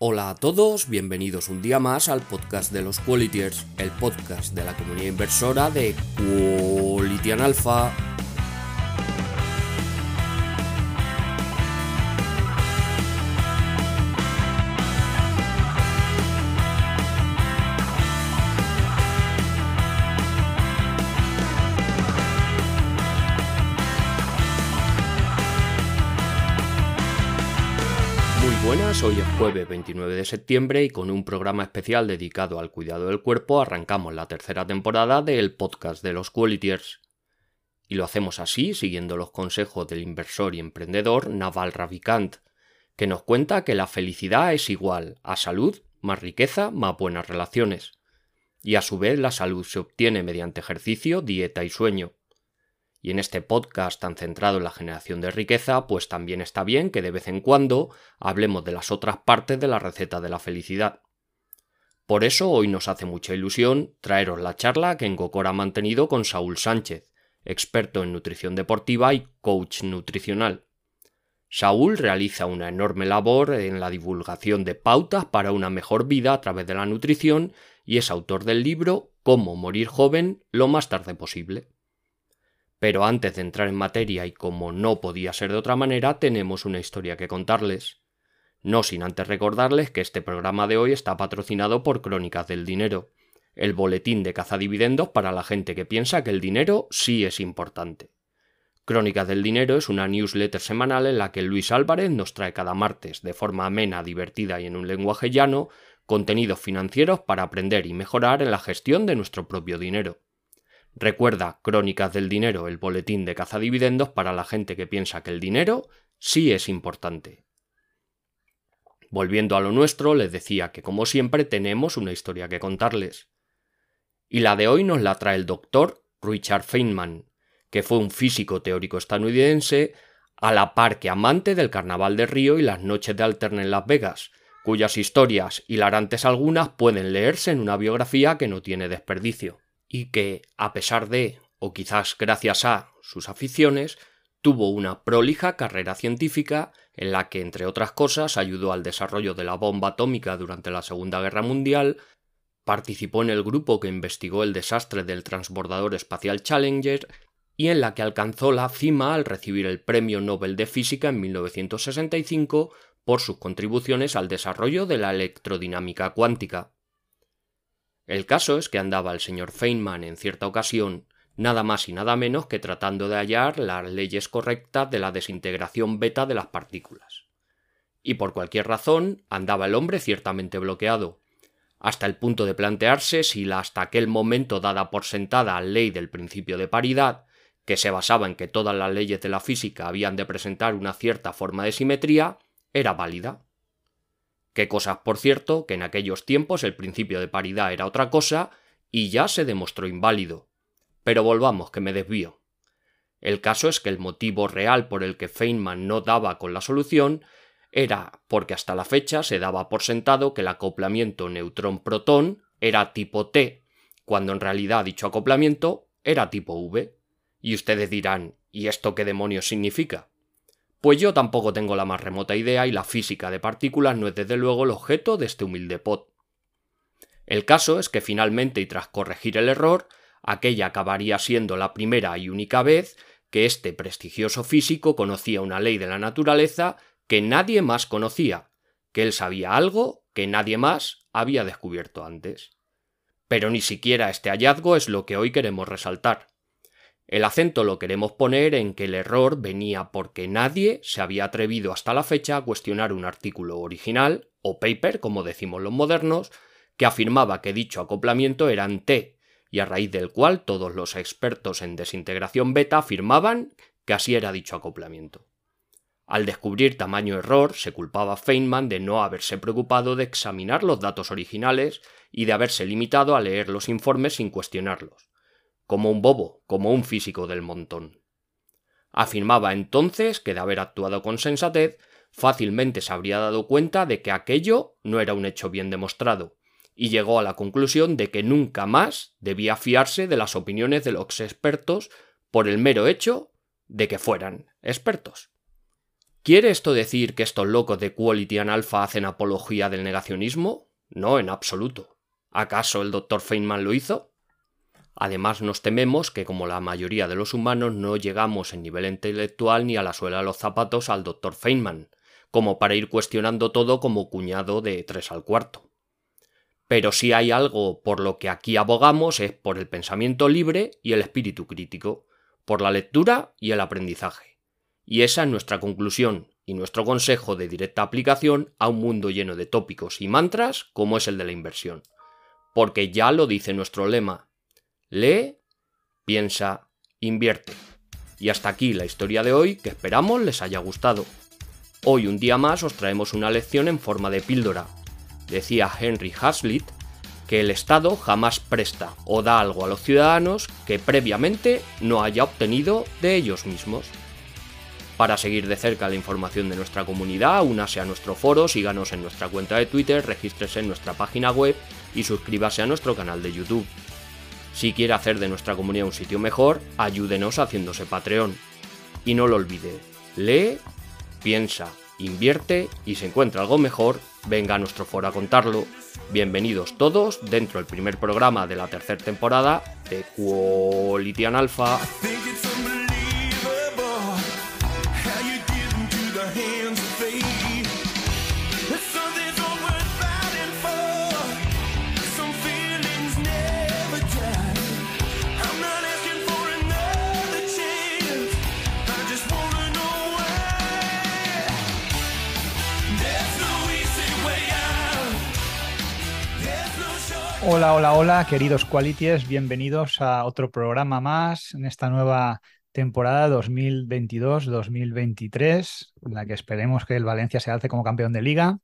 Hola a todos, bienvenidos un día más al podcast de los Qualitiers, el podcast de la comunidad inversora de Quality Alpha. Buenas, hoy es jueves 29 de septiembre y con un programa especial dedicado al cuidado del cuerpo arrancamos la tercera temporada del podcast de los Qualitiers. Y lo hacemos así, siguiendo los consejos del inversor y emprendedor Naval Ravikant, que nos cuenta que la felicidad es igual a salud, más riqueza, más buenas relaciones. Y a su vez la salud se obtiene mediante ejercicio, dieta y sueño. Y en este podcast tan centrado en la generación de riqueza, pues también está bien que de vez en cuando hablemos de las otras partes de la receta de la felicidad. Por eso hoy nos hace mucha ilusión traeros la charla que Engocor ha mantenido con Saúl Sánchez, experto en nutrición deportiva y coach nutricional. Saúl realiza una enorme labor en la divulgación de pautas para una mejor vida a través de la nutrición y es autor del libro Cómo morir joven lo más tarde posible. Pero antes de entrar en materia y como no podía ser de otra manera, tenemos una historia que contarles. No sin antes recordarles que este programa de hoy está patrocinado por Crónicas del Dinero, el boletín de cazadividendos para la gente que piensa que el dinero sí es importante. Crónicas del Dinero es una newsletter semanal en la que Luis Álvarez nos trae cada martes, de forma amena, divertida y en un lenguaje llano, contenidos financieros para aprender y mejorar en la gestión de nuestro propio dinero. Recuerda Crónicas del Dinero, el boletín de cazadividendos para la gente que piensa que el dinero sí es importante. Volviendo a lo nuestro, les decía que como siempre tenemos una historia que contarles. Y la de hoy nos la trae el doctor Richard Feynman, que fue un físico teórico estadounidense a la par que amante del Carnaval de Río y las noches de Alterne en Las Vegas, cuyas historias, hilarantes algunas, pueden leerse en una biografía que no tiene desperdicio y que, a pesar de, o quizás gracias a, sus aficiones, tuvo una prolija carrera científica en la que, entre otras cosas, ayudó al desarrollo de la bomba atómica durante la Segunda Guerra Mundial, participó en el grupo que investigó el desastre del transbordador espacial Challenger y en la que alcanzó la cima al recibir el Premio Nobel de Física en 1965 por sus contribuciones al desarrollo de la electrodinámica cuántica. El caso es que andaba el señor Feynman en cierta ocasión nada más y nada menos que tratando de hallar las leyes correctas de la desintegración beta de las partículas. Y por cualquier razón andaba el hombre ciertamente bloqueado, hasta el punto de plantearse si la hasta aquel momento dada por sentada ley del principio de paridad, que se basaba en que todas las leyes de la física habían de presentar una cierta forma de simetría, era válida. Qué cosas, por cierto, que en aquellos tiempos el principio de paridad era otra cosa y ya se demostró inválido. Pero volvamos, que me desvío. El caso es que el motivo real por el que Feynman no daba con la solución era porque hasta la fecha se daba por sentado que el acoplamiento neutrón-protón era tipo T, cuando en realidad dicho acoplamiento era tipo V. Y ustedes dirán, ¿y esto qué demonios significa? Pues yo tampoco tengo la más remota idea y la física de partículas no es desde luego el objeto de este humilde pod. El caso es que finalmente y tras corregir el error, aquella acabaría siendo la primera y única vez que este prestigioso físico conocía una ley de la naturaleza que nadie más conocía, que él sabía algo que nadie más había descubierto antes. Pero ni siquiera este hallazgo es lo que hoy queremos resaltar. El acento lo queremos poner en que el error venía porque nadie se había atrevido hasta la fecha a cuestionar un artículo original, o paper, como decimos los modernos, que afirmaba que dicho acoplamiento era T, y a raíz del cual todos los expertos en desintegración beta afirmaban que así era dicho acoplamiento. Al descubrir tamaño error, se culpaba a Feynman de no haberse preocupado de examinar los datos originales y de haberse limitado a leer los informes sin cuestionarlos como un bobo, como un físico del montón. Afirmaba entonces que de haber actuado con sensatez, fácilmente se habría dado cuenta de que aquello no era un hecho bien demostrado, y llegó a la conclusión de que nunca más debía fiarse de las opiniones de los expertos por el mero hecho de que fueran expertos. ¿Quiere esto decir que estos locos de Quality and Alpha hacen apología del negacionismo? No, en absoluto. ¿Acaso el Dr. Feynman lo hizo? Además, nos tememos que, como la mayoría de los humanos, no llegamos en nivel intelectual ni a la suela de los zapatos al Dr. Feynman, como para ir cuestionando todo como cuñado de tres al cuarto. Pero si hay algo por lo que aquí abogamos es por el pensamiento libre y el espíritu crítico, por la lectura y el aprendizaje. Y esa es nuestra conclusión y nuestro consejo de directa aplicación a un mundo lleno de tópicos y mantras como es el de la inversión. Porque ya lo dice nuestro lema. Lee, piensa, invierte. Y hasta aquí la historia de hoy que esperamos les haya gustado. Hoy un día más os traemos una lección en forma de píldora. Decía Henry Hazlitt que el Estado jamás presta o da algo a los ciudadanos que previamente no haya obtenido de ellos mismos. Para seguir de cerca la información de nuestra comunidad, únase a nuestro foro, síganos en nuestra cuenta de Twitter, regístrese en nuestra página web y suscríbase a nuestro canal de YouTube. Si quiere hacer de nuestra comunidad un sitio mejor, ayúdenos haciéndose Patreon. Y no lo olvide, lee, piensa, invierte y si encuentra algo mejor, venga a nuestro foro a contarlo. Bienvenidos todos dentro del primer programa de la tercera temporada de Quality Alpha. Hola, hola, hola, queridos Qualities, bienvenidos a otro programa más en esta nueva temporada 2022-2023, en la que esperemos que el Valencia se alce como campeón de liga.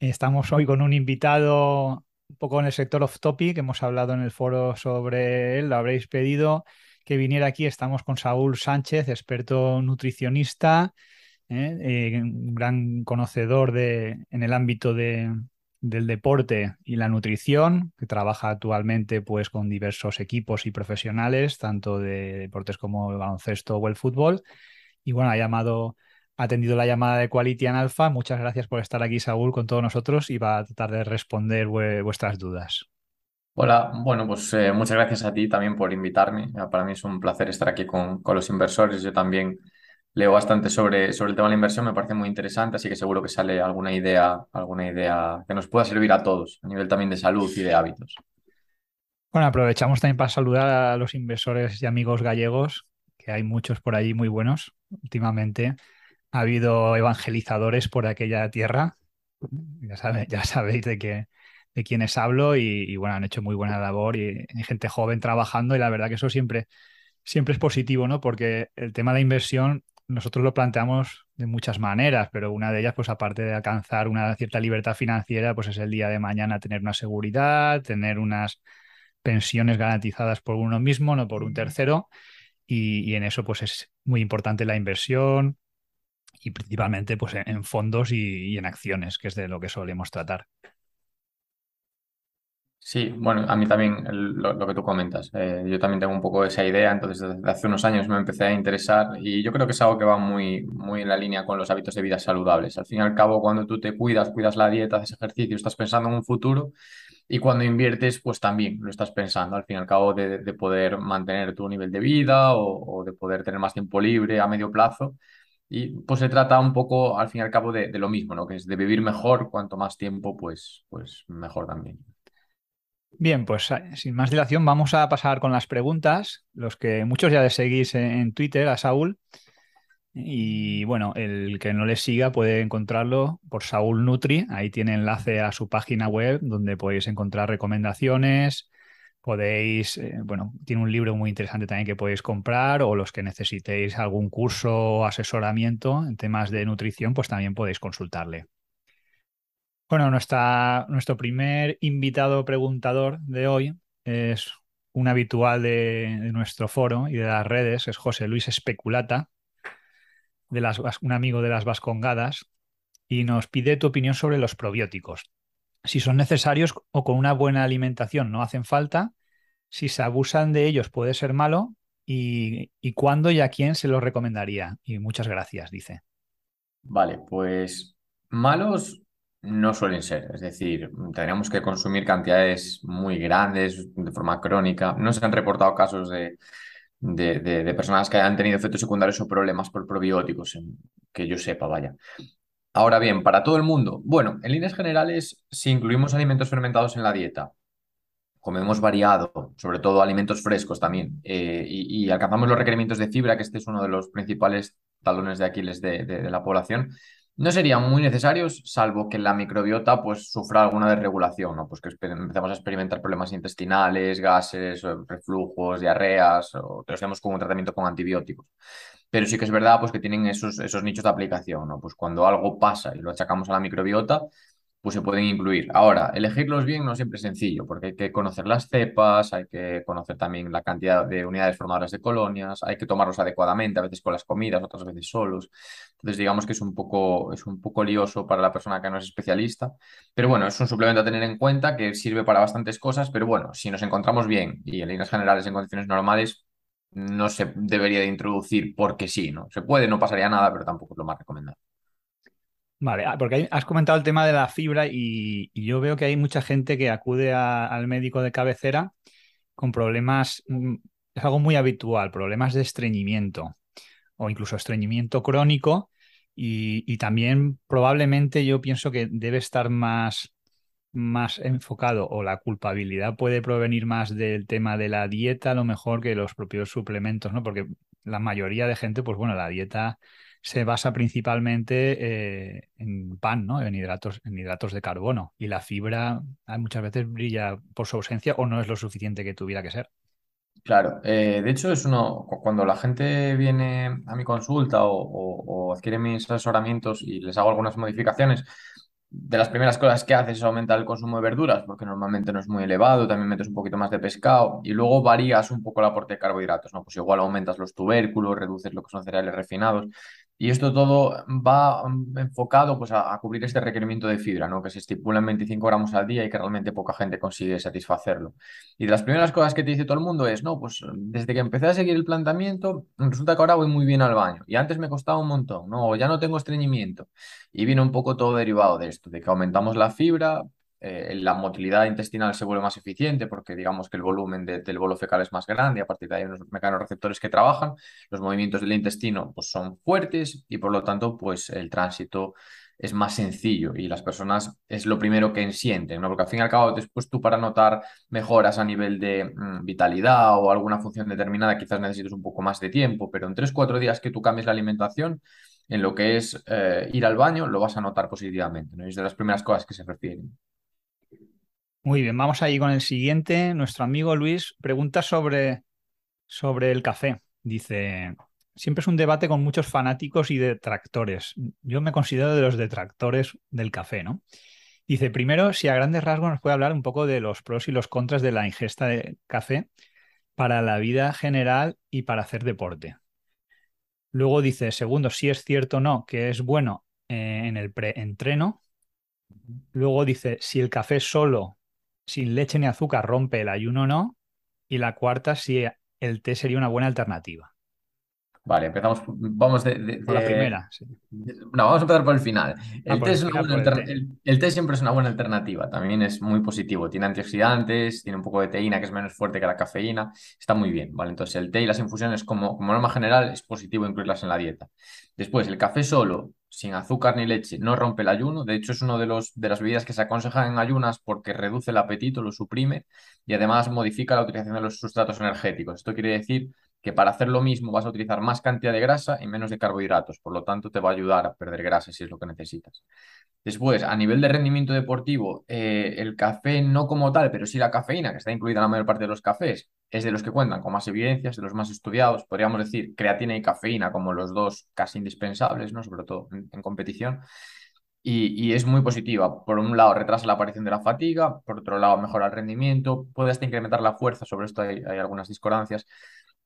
Estamos hoy con un invitado un poco en el sector off topic, hemos hablado en el foro sobre él, lo habréis pedido que viniera aquí. Estamos con Saúl Sánchez, experto nutricionista, ¿eh? Eh, un gran conocedor de, en el ámbito de, del deporte y la nutrición, que trabaja actualmente pues, con diversos equipos y profesionales, tanto de deportes como el baloncesto o el fútbol. Y bueno, ha llamado, ha atendido la llamada de Quality and Alpha. Muchas gracias por estar aquí, Saúl, con todos nosotros y va a tratar de responder vuestras dudas. Hola, bueno, pues eh, muchas gracias a ti también por invitarme. Para mí es un placer estar aquí con, con los inversores. Yo también leo bastante sobre, sobre el tema de la inversión, me parece muy interesante, así que seguro que sale alguna idea, alguna idea que nos pueda servir a todos, a nivel también de salud y de hábitos. Bueno, aprovechamos también para saludar a los inversores y amigos gallegos, que hay muchos por allí muy buenos últimamente. Ha habido evangelizadores por aquella tierra, ya, ya sabéis de, qué, de quiénes hablo y, bueno, han hecho muy buena labor y, y gente joven trabajando y la verdad que eso siempre siempre es positivo, ¿no? Porque el tema de la inversión nosotros lo planteamos de muchas maneras, pero una de ellas, pues aparte de alcanzar una cierta libertad financiera, pues es el día de mañana tener una seguridad, tener unas pensiones garantizadas por uno mismo, no por un tercero, y, en eso pues es muy importante la inversión y principalmente pues en, fondos y en acciones, que es de lo que solemos tratar. Sí, bueno, a mí también lo, que tú comentas. Eh, yo también tengo un poco esa idea, entonces desde hace unos años me empecé a interesar y yo creo que es algo que va muy, muy en la línea con los hábitos de vida saludables. Al fin y al cabo, cuando tú te cuidas, cuidas la dieta, haces ejercicio, estás pensando en un futuro y cuando inviertes, pues también lo estás pensando, al fin y al cabo, de, poder mantener tu nivel de vida o, de poder tener más tiempo libre a medio plazo. Y pues se trata un poco, al fin y al cabo, de, de lo mismo, ¿no? Que es de vivir mejor, cuanto más tiempo, pues, pues mejor también. Bien, pues eh, sin más dilación vamos a pasar con las preguntas, los que muchos ya le seguís en Twitter a Saúl. Y bueno, el que no le siga puede encontrarlo por Saúl Nutri. Ahí tiene enlace a su página web donde podéis encontrar recomendaciones. Podéis, eh, bueno, tiene un libro muy interesante también que podéis comprar o los que necesitéis algún curso o asesoramiento en temas de nutrición, pues también podéis consultarle. Bueno, nuestro primer invitado preguntador de hoy es un habitual de, nuestro foro y de las redes, es José Luis Especulata, de las, un amigo de las Vascongadas, y nos pide tu opinión sobre los probióticos. Si son necesarios o con una buena alimentación no hacen falta, si se abusan de ellos puede ser malo y, y cuándo y a quién se los recomendaría. Y muchas gracias, dice. Vale, pues malos no suelen ser. Es decir, tendríamos que consumir cantidades muy grandes de forma crónica. No se han reportado casos de, de, de, personas que hayan tenido efectos secundarios o problemas por probióticos, que yo sepa, vaya. Ahora bien, para todo el mundo, bueno, en líneas generales, si incluimos alimentos fermentados en la dieta, comemos variado, sobre todo alimentos frescos también, eh, y, alcanzamos los requerimientos de fibra, que este es uno de los principales talones de Aquiles de, la población, no serían muy necesarios, salvo que la microbiota pues, sufra alguna desregulación, ¿no? pues que empezamos a experimentar problemas intestinales, gases, reflujos, diarreas, o que los con un tratamiento con antibióticos. Pero sí que es verdad pues, que tienen esos, esos nichos de aplicación. ¿no? Pues cuando algo pasa y lo achacamos a la microbiota, pues se pueden incluir. Ahora, elegirlos bien no siempre es sencillo, porque hay que conocer las cepas, hay que conocer también la cantidad de unidades formadoras de colonias, hay que tomarlos adecuadamente, a veces con las comidas, otras veces solos. Entonces, digamos que es un poco, es un poco lioso para la persona que no es especialista. Pero bueno, es un suplemento a tener en cuenta que sirve para bastantes cosas, pero bueno, si nos encontramos bien y en líneas generales en condiciones normales, no se debería de introducir porque sí, ¿no? Se puede, no pasaría nada, pero tampoco es lo más recomendable. Vale, ah, porque has comentado el tema de la fibra y, yo veo que hay mucha gente que acude al médico de cabecera con problemas, mm, es algo muy habitual, problemas de estreñimiento o incluso estreñimiento crónico y, también probablemente yo pienso que debe estar más, más enfocado o la culpabilidad puede provenir más del tema de la dieta a lo mejor que los propios suplementos, ¿no? Porque la mayoría de gente, pues bueno, la dieta se basa principalmente eh, en pan, ¿no? En hidratos, en hidratos de carbono. Y la fibra ah, muchas veces brilla por su ausencia o no es lo suficiente que tuviera que ser. Claro, eh, de hecho es uno, cuando la gente viene a mi consulta o, adquiere mis asesoramientos y les hago algunas modificaciones, de las primeras cosas que haces es aumentar el consumo de verduras, porque normalmente no es muy elevado, también metes un poquito más de pescado y luego varías un poco el aporte de carbohidratos, ¿no? Pues igual aumentas los tubérculos, reduces lo que son cereales refinados y esto todo va mm, enfocado pues, a, cubrir este requerimiento de fibra, ¿no? que se estipula en 25 gramos al día y que realmente poca gente consigue satisfacerlo. Y de las primeras cosas que te dice todo el mundo es, no, pues desde que empecé a seguir el planteamiento, resulta que ahora voy muy bien al baño y antes me costaba un montón, ¿no? o ya no tengo estreñimiento. Y viene un poco todo derivado de esto, de que aumentamos la fibra, eh, la motilidad intestinal se vuelve más eficiente porque digamos que el volumen del bolo fecal es más grande, a partir de ahí hay unos mecanorreceptores que trabajan, los movimientos del intestino pues, son fuertes y por lo tanto pues, el tránsito es más sencillo y las personas es lo primero que sienten, ¿no? porque al fin y al cabo después tú para notar mejoras a nivel de mm, vitalidad o alguna función determinada quizás necesites un poco más de tiempo, pero en 3-4 días que tú cambies la alimentación, en lo que es eh, ir al baño, lo vas a notar positivamente, ¿no? es de las primeras cosas que se refieren. Muy bien, vamos ahí con el siguiente. Nuestro amigo Luis pregunta sobre, sobre el café. Dice, siempre es un debate con muchos fanáticos y detractores. Yo me considero de los detractores del café, ¿no? Dice, primero, si a grandes rasgos nos puede hablar un poco de los pros y los contras de la ingesta de café para la vida general y para hacer deporte. Luego dice, segundo, si es cierto o no que es bueno eh, en el preentreno. Luego dice, si el café solo sin leche ni azúcar rompe el ayuno o no. Y la cuarta, si el té sería una buena alternativa. Vale, empezamos. Vamos de, por la primera. No, vamos a empezar por el final. Ah, el, té siempre es una buena alternativa. También es muy positivo. Tiene antioxidantes, tiene un poco de teína que es menos fuerte que la cafeína. Está muy bien. Vale, entonces el té y las infusiones, como, como norma general, es positivo incluirlas en la dieta. Después, el café solo sin azúcar ni leche no rompe el ayuno. De hecho, es una de, los, de las bebidas que se aconsejan en ayunas porque reduce el apetito, lo suprime y además modifica la utilización de los sustratos energéticos. Esto quiere decir que para hacer lo mismo vas a utilizar más cantidad de grasa y menos de carbohidratos. Por lo tanto, te va a ayudar a perder grasa si es lo que necesitas. Después, a nivel de rendimiento deportivo, eh, el café no como tal, pero sí la cafeína, que está incluida en la mayor parte de los cafés, es de los que cuentan con más evidencias, de los más estudiados. Podríamos decir creatina y cafeína como los dos casi indispensables, ¿no? sobre todo en, competición. Y, es muy positiva. Por un lado, retrasa la aparición de la fatiga, por otro lado, mejora el rendimiento, puede hasta incrementar la fuerza, sobre esto hay, algunas discordancias,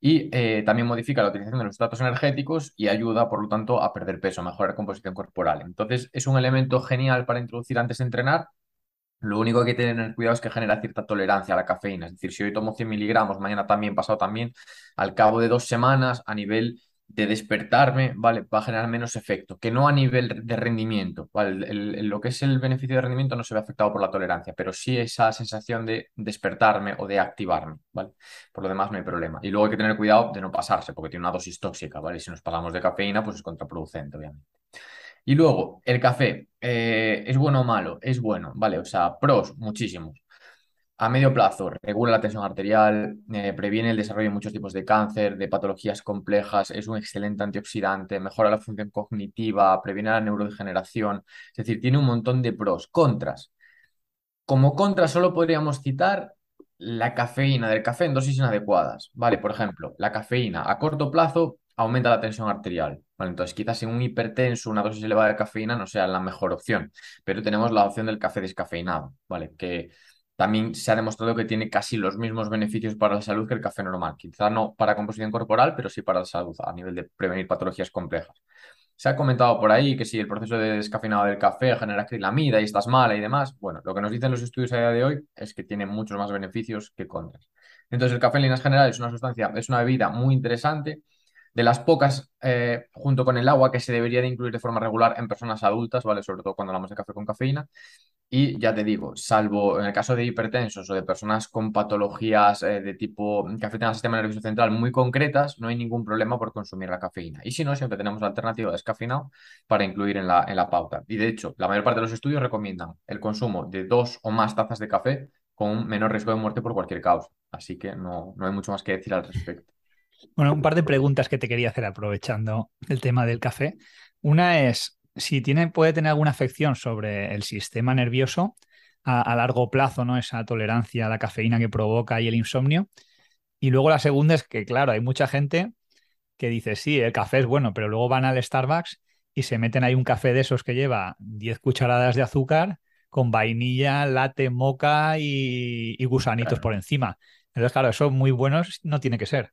y eh, también modifica la utilización de los datos energéticos y ayuda, por lo tanto, a perder peso, a mejorar composición corporal. Entonces, es un elemento genial para introducir antes de entrenar lo único que hay que tener cuidado es que genera cierta tolerancia a la cafeína. Es decir, si hoy tomo 100 miligramos, mañana también, pasado también, al cabo de dos semanas, a nivel de despertarme, ¿vale? Va a generar menos efecto, que no a nivel de rendimiento, ¿vale? lo que es el beneficio de rendimiento no se ve afectado por la tolerancia, pero sí esa sensación de despertarme o de activarme, ¿vale? Por lo demás no hay problema. Y luego hay que tener cuidado de no pasarse, porque tiene una dosis tóxica, ¿vale? Si nos pasamos de cafeína, pues es contraproducente, obviamente. Y luego, el café, eh, ¿es bueno o malo? Es bueno, ¿vale? O sea, pros, muchísimos. A medio plazo, regula la tensión arterial, eh, previene el desarrollo de muchos tipos de cáncer, de patologías complejas, es un excelente antioxidante, mejora la función cognitiva, previene la neurodegeneración. Es decir, tiene un montón de pros. Contras. Como contras solo podríamos citar la cafeína del café en dosis inadecuadas. Vale, por ejemplo, la cafeína a corto plazo aumenta la tensión arterial. Entonces, quizás en un hipertenso una dosis elevada de cafeína no sea la mejor opción, pero tenemos la opción del café descafeinado, ¿vale? Que también se ha demostrado que tiene casi los mismos beneficios para la salud que el café normal. Quizá no para composición corporal, pero sí para la salud a nivel de prevenir patologías complejas. Se ha comentado por ahí que si el proceso de descafeinado del café genera acrilamida y estás mala y demás, bueno, lo que nos dicen los estudios a día de hoy es que tiene muchos más beneficios que contras. Entonces, el café en líneas generales es una sustancia, es una bebida muy interesante, de las pocas, eh, junto con el agua, que se debería de incluir de forma regular en personas adultas, ¿vale? Sobre todo cuando hablamos de café con cafeína. Y ya te digo, salvo en el caso de hipertensos o de personas con patologías eh, de tipo que afectan al sistema nervioso central muy concretas, no hay ningún problema por consumir la cafeína. Y si no, siempre tenemos la alternativa de descafeinado para incluir en la, en la pauta. Y de hecho, la mayor parte de los estudios recomiendan el consumo de dos o más tazas de café con menor riesgo de muerte por cualquier causa. Así que no, no hay mucho más que decir al respecto. Bueno, un par de preguntas que te quería hacer aprovechando el tema del café. Una es si tiene, puede tener alguna afección sobre el sistema nervioso a, largo plazo, ¿no? Esa tolerancia a la cafeína que provoca y el insomnio. Y luego la segunda es que, claro, hay mucha gente que dice, sí, el café es bueno, pero luego van al Starbucks y se meten ahí un café de esos que lleva 10 cucharadas de azúcar con vainilla, latte, moca y, gusanitos por encima. Entonces, claro, eso muy bueno no tiene que ser.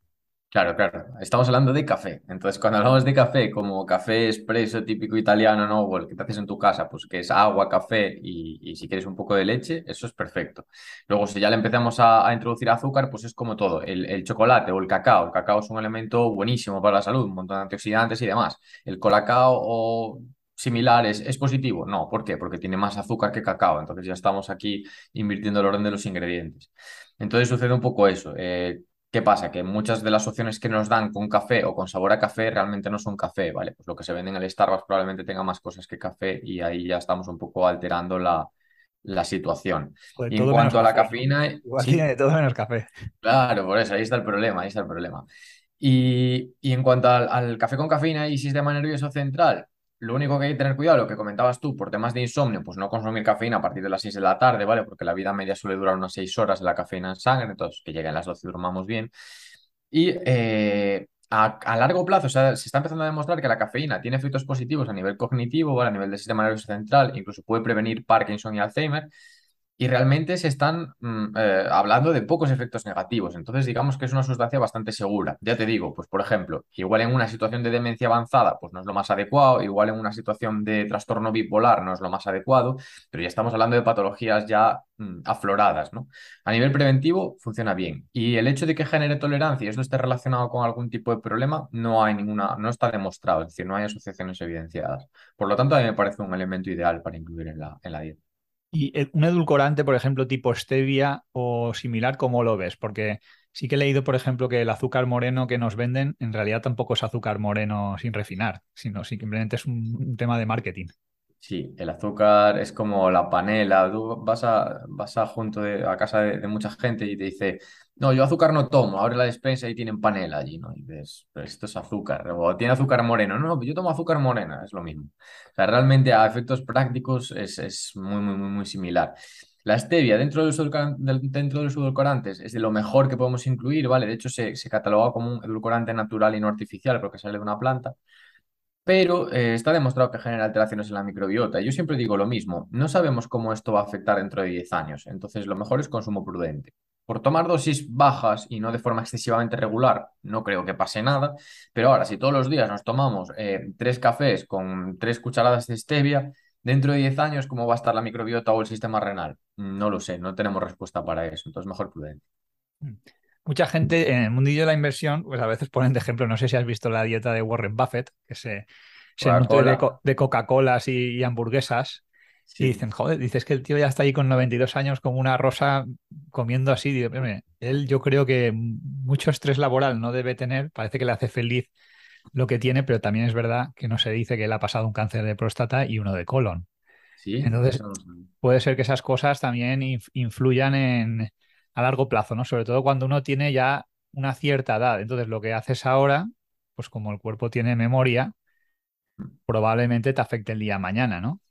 Claro, claro. Estamos hablando de café. Entonces, cuando hablamos de café, como café expreso típico italiano, ¿no? O el que te haces en tu casa, pues que es agua, café y, si quieres un poco de leche, eso es perfecto. Luego, si ya le empezamos a, introducir azúcar, pues es como todo. El, chocolate o el cacao. El cacao es un elemento buenísimo para la salud, un montón de antioxidantes y demás. El colacao o similares es positivo? No, ¿por qué? Porque tiene más azúcar que cacao. Entonces ya estamos aquí invirtiendo el orden de los ingredientes. Entonces sucede un poco eso. Eh, ¿Qué pasa? Que muchas de las opciones que nos dan con café o con sabor a café realmente no son café, ¿vale? Pues lo que se vende en el Starbucks probablemente tenga más cosas que café y ahí ya estamos un poco alterando la, la situación. Pues y en cuanto a la cafeína... Igual tiene de todo menos café. Claro, por eso, ahí está el problema, ahí está el problema. Y, y en cuanto al, al, café con cafeína y sistema nervioso central, lo único que hay que tener cuidado, lo que comentabas tú, por temas de insomnio, pues no consumir cafeína a partir de las 6 de la tarde, ¿vale? Porque la vida media suele durar unas 6 horas de la cafeína en sangre, entonces que lleguen las 12 y durmamos bien. Y eh, a, largo plazo, o sea, se está empezando a demostrar que la cafeína tiene efectos positivos a nivel cognitivo, a nivel del sistema nervioso central, incluso puede prevenir Parkinson y Alzheimer y realmente se están mm, eh, hablando de pocos efectos negativos. Entonces, digamos que es una sustancia bastante segura. Ya te digo, pues por ejemplo, igual en una situación de demencia avanzada, pues no es lo más adecuado, igual en una situación de trastorno bipolar no es lo más adecuado, pero ya estamos hablando de patologías ya mm, afloradas, ¿no? A nivel preventivo funciona bien. Y el hecho de que genere tolerancia y esto esté relacionado con algún tipo de problema, no hay ninguna, no está demostrado, es decir, no hay asociaciones evidenciadas. Por lo tanto, a mí me parece un elemento ideal para incluir en la, en la dieta. Y un edulcorante, por ejemplo, tipo stevia o similar, ¿cómo lo ves? Porque sí que he leído, por ejemplo, que el azúcar moreno que nos venden en realidad tampoco es azúcar moreno sin refinar, sino simplemente es un tema de marketing. Sí, el azúcar es como la panela. Tú vas a, vas a junto de, a casa de, mucha gente y te dice, no, yo azúcar no tomo, abre la despensa y tienen panela allí, ¿no? Y dices, pero esto es azúcar, o tiene azúcar moreno. No, yo tomo azúcar morena, es lo mismo. O sea, realmente a efectos prácticos es, es muy, muy, muy, muy similar. La stevia dentro de, los dentro de edulcorantes es de lo mejor que podemos incluir, ¿vale? De hecho, se, se cataloga como un edulcorante natural y no artificial porque sale de una planta pero eh, está demostrado que genera alteraciones en la microbiota. Yo siempre digo lo mismo, no sabemos cómo esto va a afectar dentro de 10 años, entonces lo mejor es consumo prudente. Por tomar dosis bajas y no de forma excesivamente regular, no creo que pase nada, pero ahora si todos los días nos tomamos eh, tres cafés con tres cucharadas de stevia, dentro de 10 años, ¿cómo va a estar la microbiota o el sistema renal? No lo sé, no tenemos respuesta para eso, entonces mejor prudente. Mm. Mucha gente en el mundillo de la inversión, pues a veces ponen de ejemplo, no sé si has visto la dieta de Warren Buffett, que se, se nutre de, de Coca-Colas y, hamburguesas. Y dicen, joder, dices que el tío ya está ahí con 92 años como una rosa comiendo así. Digo, él yo creo que mucho estrés laboral no debe tener, parece que le hace feliz lo que tiene, pero también es verdad que no se dice que él ha pasado un cáncer de próstata y uno de colon. Sí, Entonces, puede ser que esas cosas también influyan en, a largo plazo, ¿no? Sobre todo cuando uno tiene ya una cierta edad. Entonces, lo que haces ahora, pues como el cuerpo tiene memoria, probablemente te afecte el día de mañana, ¿no?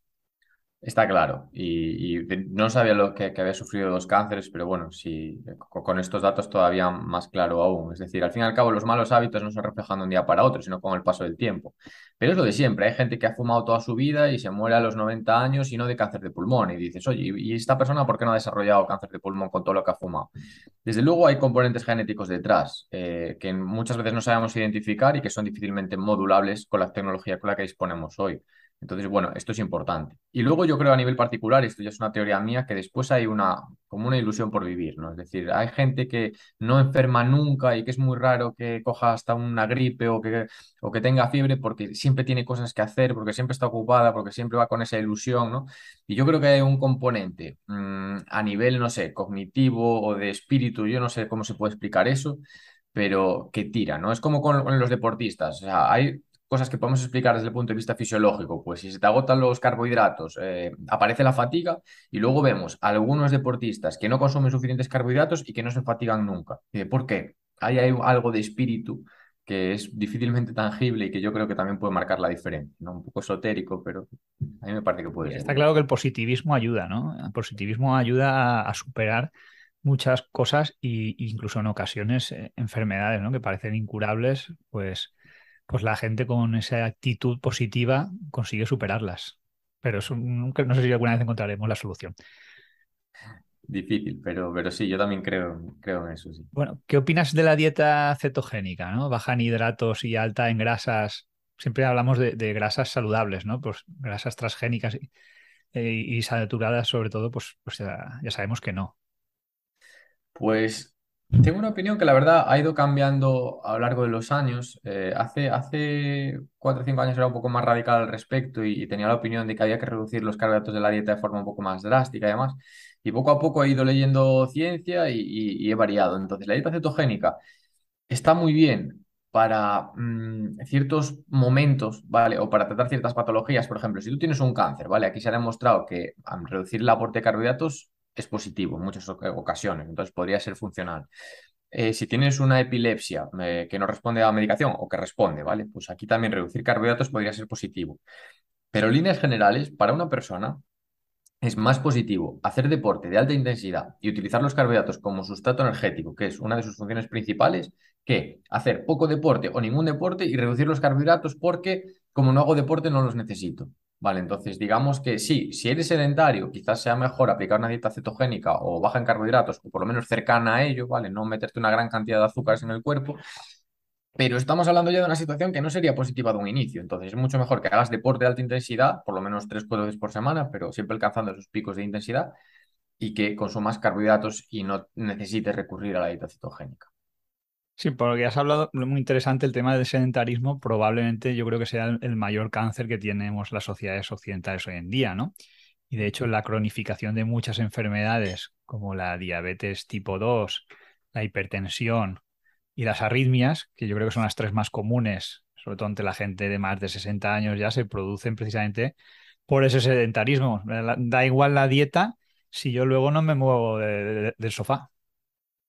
Está claro, y, no sabía lo que, había sufrido dos cánceres, pero bueno, sí, con estos datos todavía más claro aún. Es decir, al fin y al cabo, los malos hábitos no se reflejan de un día para otro, sino con el paso del tiempo. Pero es lo de siempre, hay gente que ha fumado toda su vida y se muere a los 90 años y no de cáncer de pulmón. Y dices, oye, ¿y esta persona por qué no ha desarrollado cáncer de pulmón con todo lo que ha fumado? Desde luego hay componentes genéticos detrás eh, que muchas veces no sabemos identificar y que son difícilmente modulables con la tecnología con la que disponemos hoy. Entonces, bueno, esto es importante. Y luego yo creo a nivel particular, esto ya es una teoría mía, que después hay una, como una ilusión por vivir, ¿no? Es decir, hay gente que no enferma nunca y que es muy raro que coja hasta una gripe o que, o que tenga fiebre porque siempre tiene cosas que hacer, porque siempre está ocupada, porque siempre va con esa ilusión, ¿no? Y yo creo que hay un componente mm, a nivel, no sé, cognitivo o de espíritu, yo no sé cómo se puede explicar eso, pero que tira, ¿no? Es como con, con los deportistas, o sea, hay cosas que podemos explicar desde el punto de vista fisiológico. Pues si se te agotan los carbohidratos, eh, aparece la fatiga y luego vemos algunos deportistas que no consumen suficientes carbohidratos y que no se fatigan nunca. ¿Por qué? Ahí hay algo de espíritu que es difícilmente tangible y que yo creo que también puede marcar la diferencia. ¿no? Un poco esotérico, pero a mí me parece que puede ser. Está claro que el positivismo ayuda, ¿no? El positivismo ayuda a, superar muchas cosas e incluso en ocasiones eh, enfermedades, ¿no? Que parecen incurables, pues pues la gente con esa actitud positiva consigue superarlas. Pero eso, nunca, no sé si alguna vez encontraremos la solución. Difícil, pero, pero sí, yo también creo, creo en eso. Sí. Bueno, ¿qué opinas de la dieta cetogénica? ¿no? Baja en hidratos y alta en grasas. Siempre hablamos de, grasas saludables, ¿no? Pues grasas transgénicas y, y, saturadas, sobre todo, pues, pues ya, ya sabemos que no. Pues tengo una opinión que la verdad ha ido cambiando a lo largo de los años. Eh, hace, hace cuatro o cinco años era un poco más radical al respecto y, tenía la opinión de que había que reducir los carbohidratos de la dieta de forma un poco más drástica y demás. Y poco a poco he ido leyendo ciencia y, he variado. Entonces, la dieta cetogénica está muy bien para mm, ciertos momentos, ¿vale? O para tratar ciertas patologías. Por ejemplo, si tú tienes un cáncer, ¿vale? Aquí se ha demostrado que al reducir el aporte de carbohidratos es positivo en muchas ocasiones, entonces podría ser funcional. Eh, si tienes una epilepsia eh, que no responde a la medicación o que responde, ¿vale? Pues aquí también reducir carbohidratos podría ser positivo. Pero en líneas generales, para una persona es más positivo hacer deporte de alta intensidad y utilizar los carbohidratos como sustrato energético, que es una de sus funciones principales, que hacer poco deporte o ningún deporte y reducir los carbohidratos porque como no hago deporte no los necesito. Vale, entonces digamos que sí, si eres sedentario, quizás sea mejor aplicar una dieta cetogénica o baja en carbohidratos, o por lo menos cercana a ello, ¿vale? No meterte una gran cantidad de azúcares en el cuerpo, pero estamos hablando ya de una situación que no sería positiva de un inicio. Entonces es mucho mejor que hagas deporte de alta intensidad, por lo menos tres, cuatro veces por semana, pero siempre alcanzando esos picos de intensidad y que consumas carbohidratos y no necesites recurrir a la dieta cetogénica. Sí, porque has hablado muy interesante el tema del sedentarismo, probablemente yo creo que sea el mayor cáncer que tenemos las sociedades occidentales hoy en día, ¿no? Y de hecho la cronificación de muchas enfermedades como la diabetes tipo 2, la hipertensión y las arritmias, que yo creo que son las tres más comunes, sobre todo entre la gente de más de 60 años ya, se producen precisamente por ese sedentarismo. Da igual la dieta si yo luego no me muevo del sofá.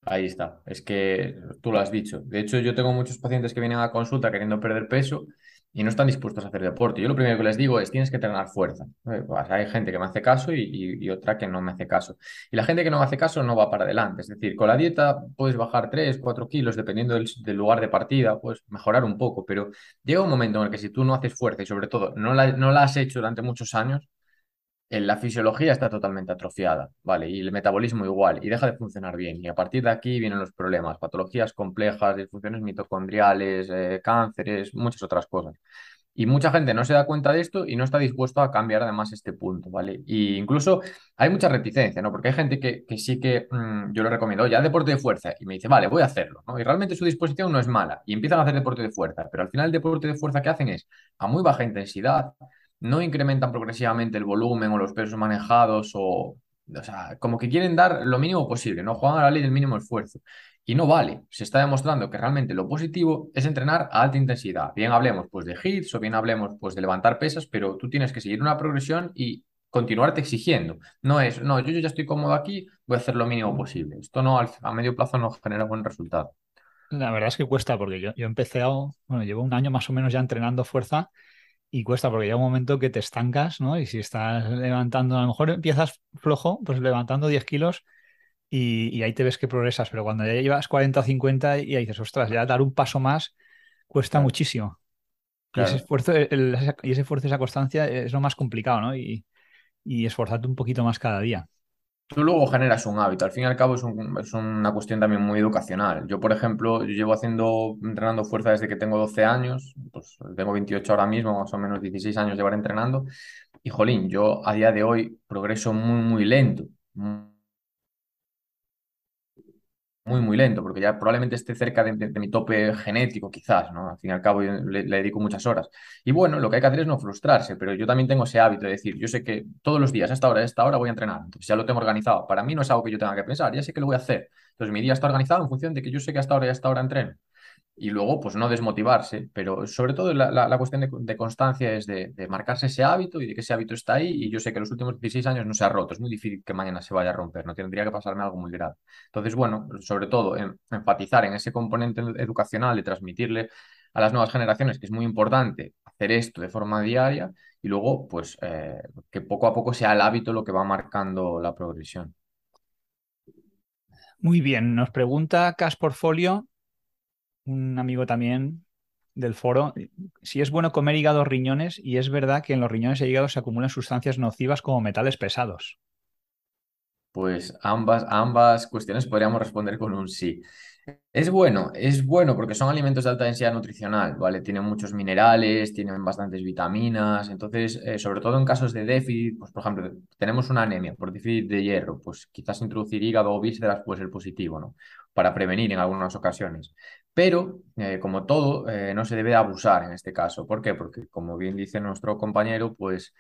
Ahí está, es que tú lo has dicho. De hecho, yo tengo muchos pacientes que vienen a consulta queriendo perder peso y no están dispuestos a hacer deporte. Yo lo primero que les digo es, tienes que entrenar fuerza. Eh, pues hay gente que me hace caso y, otra que no me hace caso. Y la gente que no me hace caso no va para adelante. Es decir, con la dieta puedes bajar 3, 4 kilos dependiendo del, lugar de partida, puedes mejorar un poco, pero llega un momento en el que si tú no haces fuerza y sobre todo no la, no la has hecho durante muchos años, la fisiología está totalmente atrofiada, ¿vale? Y el metabolismo igual, y deja de funcionar bien. Y a partir de aquí vienen los problemas, patologías complejas, disfunciones mitocondriales, eh, cánceres, muchas otras cosas. Y mucha gente no se da cuenta de esto y no está dispuesto a cambiar además este punto, ¿vale? Y incluso hay mucha reticencia, ¿no? Porque hay gente que, que sí que mm, yo le recomiendo, ya deporte de fuerza, y me dice, vale, voy a hacerlo, ¿no? Y realmente su disposición no es mala, y empiezan a hacer deporte de fuerza, pero al final el deporte de fuerza que hacen es a muy baja intensidad, no incrementan progresivamente el volumen o los pesos manejados o, o sea, como que quieren dar lo mínimo posible, ¿no? Juegan a la ley del mínimo esfuerzo. Y no vale. Se está demostrando que realmente lo positivo es entrenar a alta intensidad. Bien hablemos pues de hits o bien hablemos pues de levantar pesas, pero tú tienes que seguir una progresión y continuarte exigiendo. No es, no, yo, ya estoy cómodo aquí, voy a hacer lo mínimo posible. Esto no a medio plazo no genera buen resultado. La verdad es que cuesta porque yo, yo empecé, bueno, llevo un año más o menos ya entrenando fuerza y cuesta porque llega un momento que te estancas, ¿no? Y si estás levantando, a lo mejor empiezas flojo, pues levantando 10 kilos y, ahí te ves que progresas, pero cuando ya llevas 40 o 50 y ahí dices, ostras, ya dar un paso más cuesta muchísimo. Y, ese esfuerzo, y ese esfuerzo, esa constancia es lo más complicado, ¿no? Y, y esforzarte un poquito más cada día. Tú luego generas un hábito, al fin y al cabo es, es, una cuestión también muy educacional. Yo, por ejemplo, llevo haciendo, entrenando fuerza desde que tengo 12 años, pues tengo 28 ahora mismo, más o menos 16 años llevar entrenando, y jolín, yo a día de hoy progreso muy, muy lento, muy lento, porque ya probablemente esté cerca de, mi tope genético, quizás, ¿no? Al fin y al cabo, le, dedico muchas horas. Y bueno, lo que hay que hacer es no frustrarse, pero yo también tengo ese hábito de decir, yo sé que todos los días, a esta hora, a esta hora voy a entrenar, entonces ya lo tengo organizado. Para mí no es algo que yo tenga que pensar, ya sé que lo voy a hacer. Entonces mi día está organizado en función de que yo sé que a esta hora y a esta hora entreno y luego pues no desmotivarse, pero sobre todo la, cuestión de, constancia es de, marcarse ese hábito y de que ese hábito está ahí y yo sé que los últimos 16 años no se ha roto, es muy difícil que mañana se vaya a romper, no tendría que pasarme algo muy grave. Entonces, bueno, sobre todo enfatizar en ese componente educacional de transmitirle a las nuevas generaciones que es muy importante hacer esto de forma diaria y luego pues eh, que poco a poco sea el hábito lo que va marcando la progresión. Muy bien, nos pregunta Cas Portfolio un amigo también del foro, si es bueno comer hígado riñones y es verdad que en los riñones e hígado se acumulan sustancias nocivas como metales pesados. Pues ambas, ambas cuestiones podríamos responder con un sí. Es bueno, es bueno porque son alimentos de alta densidad nutricional, ¿vale? Tienen muchos minerales, tienen bastantes vitaminas, entonces, eh, sobre todo en casos de déficit, pues por ejemplo, tenemos una anemia por déficit de hierro, pues quizás introducir hígado o vísceras puede ser positivo, ¿no? Para prevenir en algunas ocasiones. Pero, eh, como todo, eh, no se debe abusar en este caso. ¿Por qué? Porque, como bien dice nuestro compañero, pues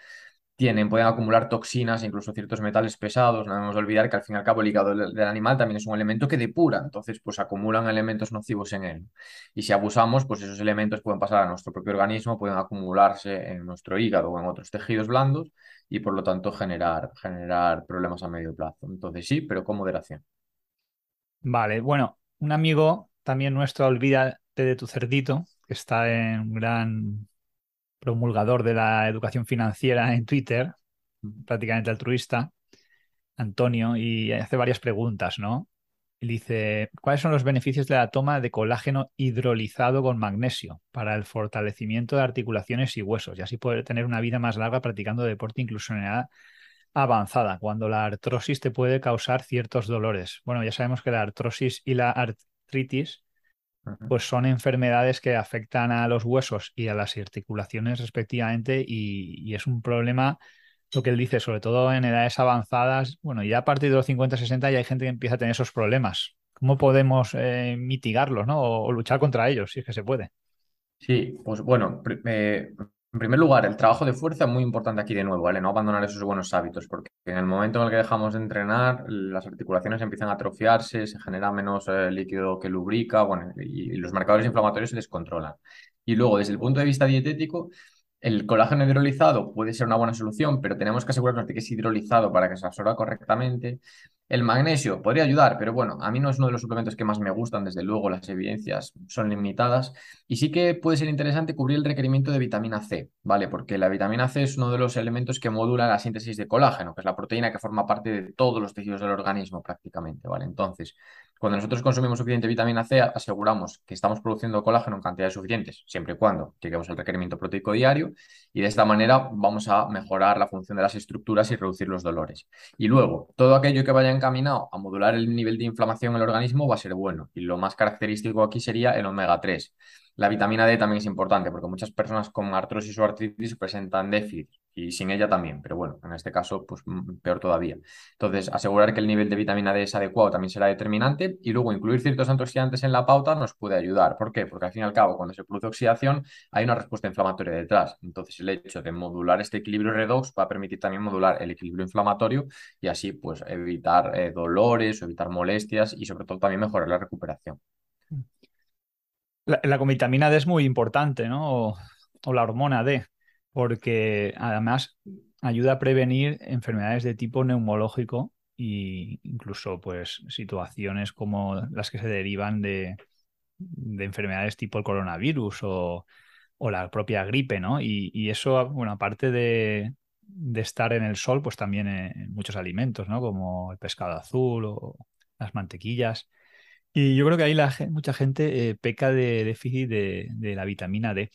tienen, pueden acumular toxinas, incluso ciertos metales pesados. No debemos olvidar que al fin y al cabo el hígado del, animal también es un elemento que depura, entonces pues acumulan elementos nocivos en él. Y si abusamos, pues esos elementos pueden pasar a nuestro propio organismo, pueden acumularse en nuestro hígado o en otros tejidos blandos y por lo tanto generar, generar problemas a medio plazo. Entonces sí, pero con moderación. Vale, bueno, un amigo también nuestro, olvídate de tu cerdito, que está en un gran promulgador de la educación financiera en Twitter, prácticamente altruista, Antonio, y hace varias preguntas, ¿no? dice, ¿cuáles son los beneficios de la toma de colágeno hidrolizado con magnesio para el fortalecimiento de articulaciones y huesos y así poder tener una vida más larga practicando deporte incluso en edad avanzada, cuando la artrosis te puede causar ciertos dolores? Bueno, ya sabemos que la artrosis y la artritis pues son enfermedades que afectan a los huesos y a las articulaciones respectivamente y, es un problema lo que él dice, sobre todo en edades avanzadas, bueno, ya a partir de los 50-60 ya hay gente que empieza a tener esos problemas. ¿Cómo podemos eh, mitigarlos ¿no? o, luchar contra ellos, si es que se puede? Sí, pues bueno, eh, en primer lugar, el trabajo de fuerza es muy importante aquí de nuevo, ¿vale? No abandonar esos buenos hábitos, porque en el momento en el que dejamos de entrenar, las articulaciones empiezan a atrofiarse, se genera menos eh, líquido que lubrica, bueno, y, los marcadores inflamatorios se descontrolan. Y luego, desde el punto de vista dietético, el colágeno hidrolizado puede ser una buena solución, pero tenemos que asegurarnos de que es hidrolizado para que se absorba correctamente. El magnesio podría ayudar, pero bueno, a mí no es uno de los suplementos que más me gustan, desde luego las evidencias son limitadas. Y sí que puede ser interesante cubrir el requerimiento de vitamina C, ¿vale? Porque la vitamina C es uno de los elementos que modula la síntesis de colágeno, que es la proteína que forma parte de todos los tejidos del organismo prácticamente, ¿vale? Entonces, Cuando nosotros consumimos suficiente vitamina C, aseguramos que estamos produciendo colágeno en cantidades suficientes, siempre y cuando lleguemos al requerimiento proteico diario, y de esta manera vamos a mejorar la función de las estructuras y reducir los dolores. Y luego, todo aquello que vaya encaminado a modular el nivel de inflamación en el organismo va a ser bueno, y lo más característico aquí sería el omega 3. La vitamina D también es importante porque muchas personas con artrosis o artritis presentan déficit y sin ella también, pero bueno, en este caso, pues mm, peor todavía. Entonces, asegurar que el nivel de vitamina D es adecuado también será determinante y luego incluir ciertos antioxidantes en la pauta nos puede ayudar. ¿Por qué? Porque al fin y al cabo, cuando se produce oxidación, hay una respuesta inflamatoria detrás. Entonces, el hecho de modular este equilibrio redox va a permitir también modular el equilibrio inflamatorio y así, pues, evitar eh, dolores o evitar molestias y sobre todo también mejorar la recuperación. La, la vitamina D es muy importante, ¿no? O, la hormona D, porque además ayuda a prevenir enfermedades de tipo neumológico e incluso pues situaciones como las que se derivan de, enfermedades tipo el coronavirus o, la propia gripe, ¿no? Y, eso, bueno, aparte de, de, estar en el sol, pues también en muchos alimentos, ¿no? Como el pescado azul o las mantequillas. Y yo creo que ahí la, mucha gente eh, peca de déficit de, la vitamina D.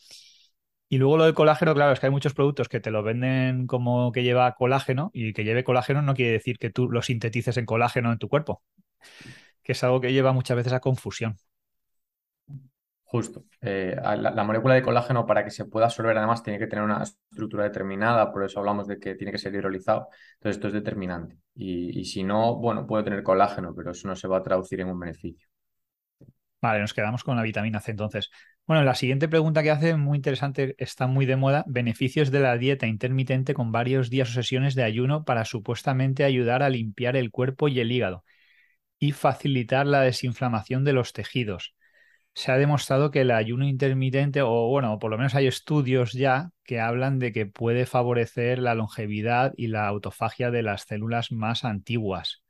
Y luego lo del colágeno, claro, es que hay muchos productos que te lo venden como que lleva colágeno y que lleve colágeno no quiere decir que tú lo sintetices en colágeno en tu cuerpo, que es algo que lleva muchas veces a confusión. Justo. Eh, la, molécula de colágeno para que se pueda absorber además tiene que tener una estructura determinada, por eso hablamos de que tiene que ser hidrolizado. Entonces esto es determinante. Y, y si no, bueno, puede tener colágeno, pero eso no se va a traducir en un beneficio. Vale, nos quedamos con la vitamina C entonces. Bueno, la siguiente pregunta que hace, muy interesante, está muy de moda, beneficios de la dieta intermitente con varios días o sesiones de ayuno para supuestamente ayudar a limpiar el cuerpo y el hígado y facilitar la desinflamación de los tejidos se ha demostrado que el ayuno intermitente, o bueno, por lo menos hay estudios ya que hablan de que puede favorecer la longevidad y la autofagia de las células más antiguas.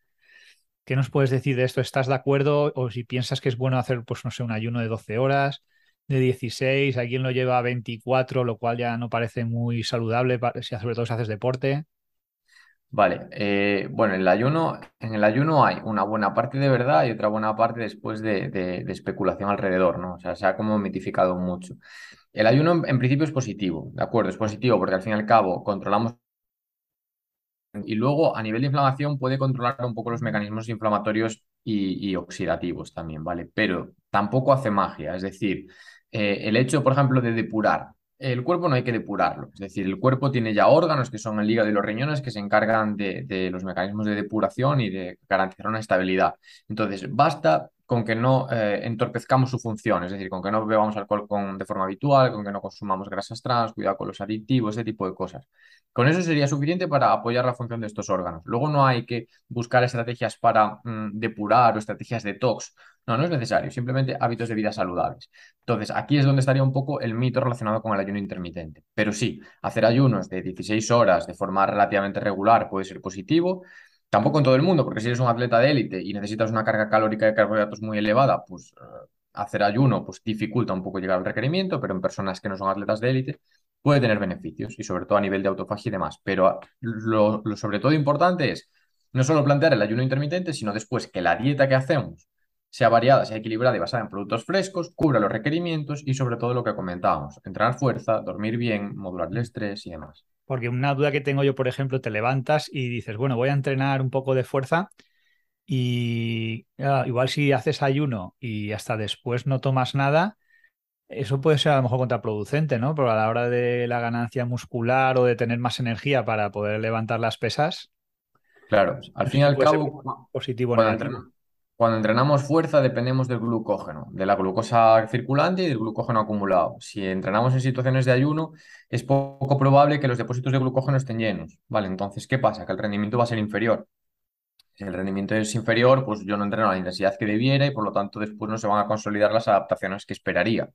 ¿Qué nos puedes decir de esto? ¿Estás de acuerdo? O si piensas que es bueno hacer, pues no sé, un ayuno de 12 horas, de 16, alguien lo lleva a 24, lo cual ya no parece muy saludable, sobre todo si haces deporte. Vale, eh, bueno, el ayuno, en el ayuno hay una buena parte de verdad y otra buena parte después de, especulación alrededor, ¿no? O sea, se ha como mitificado mucho. El ayuno en, principio es positivo, ¿de acuerdo? Es positivo porque al fin y al cabo controlamos y luego a nivel de inflamación puede controlar un poco los mecanismos inflamatorios y, oxidativos también, ¿vale? Pero tampoco hace magia, es decir, eh, el hecho, por ejemplo, de depurar el cuerpo no hay que depurarlo. Es decir, el cuerpo tiene ya órganos que son el hígado y los riñones que se encargan de, los mecanismos de depuración y de garantizar una estabilidad. Entonces, basta con que no eh, entorpezcamos su función, es decir, con que no bebamos alcohol con, de forma habitual, con que no consumamos grasas trans, cuidado con los aditivos, ese tipo de cosas. Con eso sería suficiente para apoyar la función de estos órganos. Luego no hay que buscar estrategias para mm, depurar o estrategias de tox. No, no es necesario, simplemente hábitos de vida saludables. Entonces, aquí es donde estaría un poco el mito relacionado con el ayuno intermitente. Pero sí, hacer ayunos de 16 horas de forma relativamente regular puede ser positivo. Tampoco en todo el mundo, porque si eres un atleta de élite y necesitas una carga calórica de carbohidratos muy elevada, pues eh, hacer ayuno pues, dificulta un poco llegar al requerimiento, pero en personas que no son atletas de élite puede tener beneficios y sobre todo a nivel de autofagia y demás. Pero lo sobre todo importante es no solo plantear el ayuno intermitente, sino después que la dieta que hacemos sea variada, sea equilibrada y basada en productos frescos, cubra los requerimientos y sobre todo lo que comentábamos, entrenar fuerza, dormir bien, modular el estrés y demás. Porque una duda que tengo yo, por ejemplo, te levantas y dices, bueno, voy a entrenar un poco de fuerza y igual si haces ayuno y hasta después no tomas nada, eso puede ser a lo mejor contraproducente, ¿no? Pero a la hora de la ganancia muscular o de tener más energía para poder levantar las pesas. Claro, al fin y al cabo, positivo cuando entrenamos fuerza dependemos del glucógeno, de la glucosa circulante y del glucógeno acumulado. Si entrenamos en situaciones de ayuno, es poco probable que los depósitos de glucógeno estén llenos. Vale, entonces, ¿qué pasa? Que el rendimiento va a ser inferior. Si el rendimiento es inferior, pues yo no entreno a la intensidad que debiera y por lo tanto después no se van a consolidar las adaptaciones que esperaría.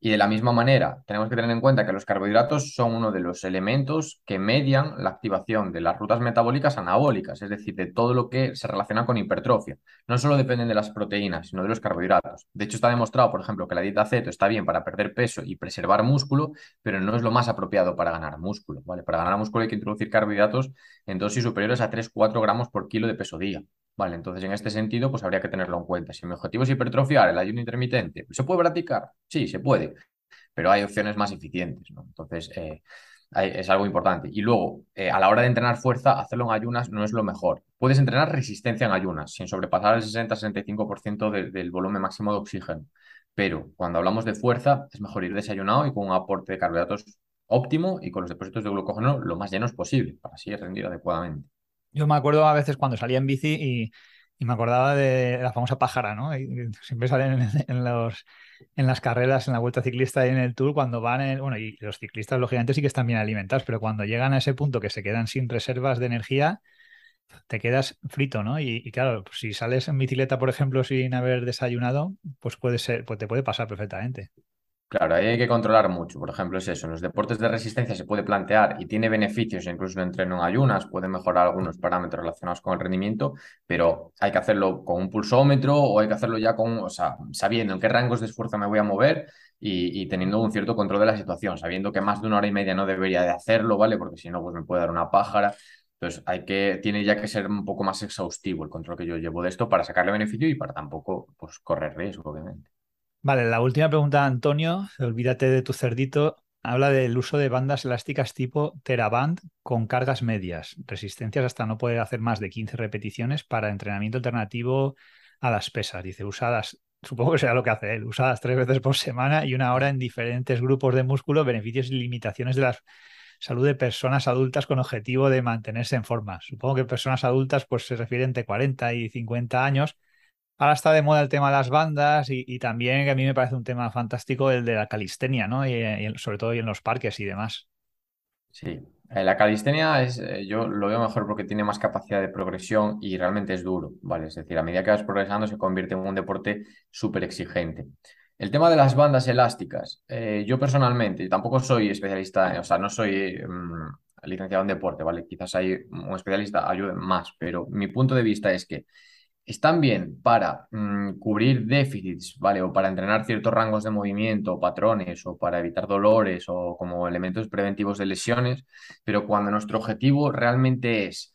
Y de la misma manera, tenemos que tener en cuenta que los carbohidratos son uno de los elementos que median la activación de las rutas metabólicas anabólicas, es decir, de todo lo que se relaciona con hipertrofia. No solo dependen de las proteínas, sino de los carbohidratos. De hecho, está demostrado, por ejemplo, que la dieta ceto está bien para perder peso y preservar músculo, pero no es lo más apropiado para ganar músculo. ¿vale? Para ganar músculo hay que introducir carbohidratos en dosis superiores a 3-4 gramos por kilo de peso día. Vale, entonces en este sentido, pues habría que tenerlo en cuenta. Si mi objetivo es hipertrofiar el ayuno intermitente, ¿se puede practicar? Sí, se puede, pero hay opciones más eficientes, ¿no? Entonces, eh, es algo importante. Y luego, eh, a la hora de entrenar fuerza, hacerlo en ayunas no es lo mejor. Puedes entrenar resistencia en ayunas, sin sobrepasar el 60-65% del volumen máximo de oxígeno. Pero cuando hablamos de fuerza, es mejor ir desayunado y con un aporte de carbohidratos óptimo y con los depósitos de glucógeno lo más llenos posible, para así rendir adecuadamente. Yo me acuerdo a veces cuando salía en bici y, me acordaba de la famosa pájara, ¿no? siempre salen en, los, en las carreras, en la vuelta ciclista y en el tour, cuando van, en, bueno, y los ciclistas lógicamente sí que están bien alimentados, pero cuando llegan a ese punto que se quedan sin reservas de energía, te quedas frito, ¿no? Y, claro, pues si sales en bicicleta, por ejemplo, sin haber desayunado, pues puede ser, pues te puede pasar perfectamente. Claro, ahí hay que controlar mucho. Por ejemplo, es eso. En los deportes de resistencia se puede plantear y tiene beneficios, incluso el entreno en ayunas, puede mejorar algunos parámetros relacionados con el rendimiento, pero hay que hacerlo con un pulsómetro o hay que hacerlo ya con, o sea, sabiendo en qué rangos de esfuerzo me voy a mover y, teniendo un cierto control de la situación, sabiendo que más de una hora y media no debería de hacerlo, ¿vale? Porque si no, pues me puede dar una pájara. Entonces, hay que, tiene ya que ser un poco más exhaustivo el control que yo llevo de esto para sacarle beneficio y para tampoco pues, correr riesgo, obviamente. Vale, la última pregunta, Antonio, olvídate de tu cerdito, habla del uso de bandas elásticas tipo Teraband con cargas medias, resistencias hasta no poder hacer más de 15 repeticiones para entrenamiento alternativo a las pesas. Dice, usadas, supongo que será lo que hace él, usadas tres veces por semana y una hora en diferentes grupos de músculo, beneficios y limitaciones de la salud de personas adultas con objetivo de mantenerse en forma. Supongo que personas adultas pues se refieren entre 40 y 50 años Ahora está de moda el tema de las bandas y, también que a mí me parece un tema fantástico el de la calistenia, ¿no? Y, sobre todo en los parques y demás. Sí, eh, la calistenia es, eh, yo lo veo mejor porque tiene más capacidad de progresión y realmente es duro, ¿vale? Es decir, a medida que vas progresando se convierte en un deporte súper exigente. El tema de las bandas elásticas, eh, yo personalmente tampoco soy especialista, o sea, no soy mm, licenciado en deporte, ¿vale? Quizás hay un especialista ayude más, pero mi punto de vista es que están bien para mm, cubrir déficits, ¿vale? O para entrenar ciertos rangos de movimiento, patrones, o para evitar dolores, o como elementos preventivos de lesiones, pero cuando nuestro objetivo realmente es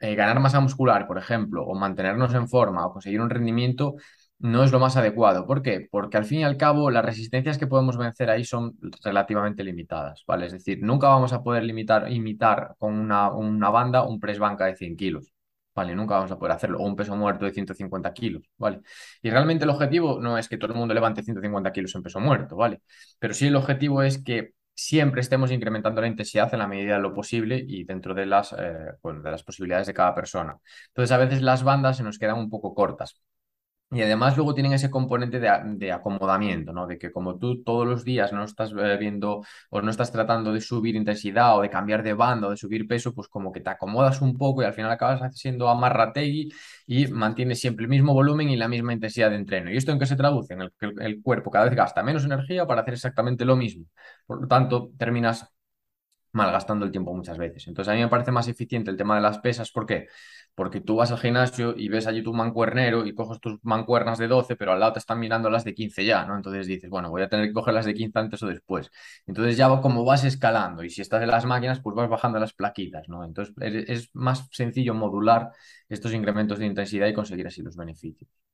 eh, ganar masa muscular, por ejemplo, o mantenernos en forma, o conseguir un rendimiento, no es lo más adecuado. ¿Por qué? Porque al fin y al cabo las resistencias que podemos vencer ahí son relativamente limitadas, ¿vale? Es decir, nunca vamos a poder limitar, imitar con una, una banda un press banca de 100 kilos. ¿Vale? Nunca vamos a poder hacerlo. O un peso muerto de 150 kilos, ¿vale? Y realmente el objetivo no es que todo el mundo levante 150 kilos en peso muerto, ¿vale? Pero sí el objetivo es que siempre estemos incrementando la intensidad en la medida de lo posible y dentro de las, eh, de las posibilidades de cada persona. Entonces, a veces las bandas se nos quedan un poco cortas. Y además luego tienen ese componente de, acomodamiento, ¿no? De que como tú todos los días no estás eh, viendo o no estás tratando de subir intensidad o de cambiar de banda o de subir peso, pues como que te acomodas un poco y al final acabas siendo amarrategui y mantienes siempre el mismo volumen y la misma intensidad de entreno. ¿Y esto en qué se traduce? En el que el cuerpo cada vez gasta menos energía para hacer exactamente lo mismo. Por lo tanto, terminas malgastando el tiempo muchas veces. Entonces a mí me parece más eficiente el tema de las pesas. ¿Por qué? Porque tú vas al gimnasio y ves allí tu mancuernero y coges tus mancuernas de 12, pero al lado te están mirando las de 15 ya, ¿no? Entonces dices, bueno, voy a tener que coger las de 15 antes o después. Entonces ya como vas escalando y si estás en las máquinas, pues vas bajando las plaquitas, ¿no? Entonces es más sencillo modular estos incrementos de intensidad y conseguir así los beneficios.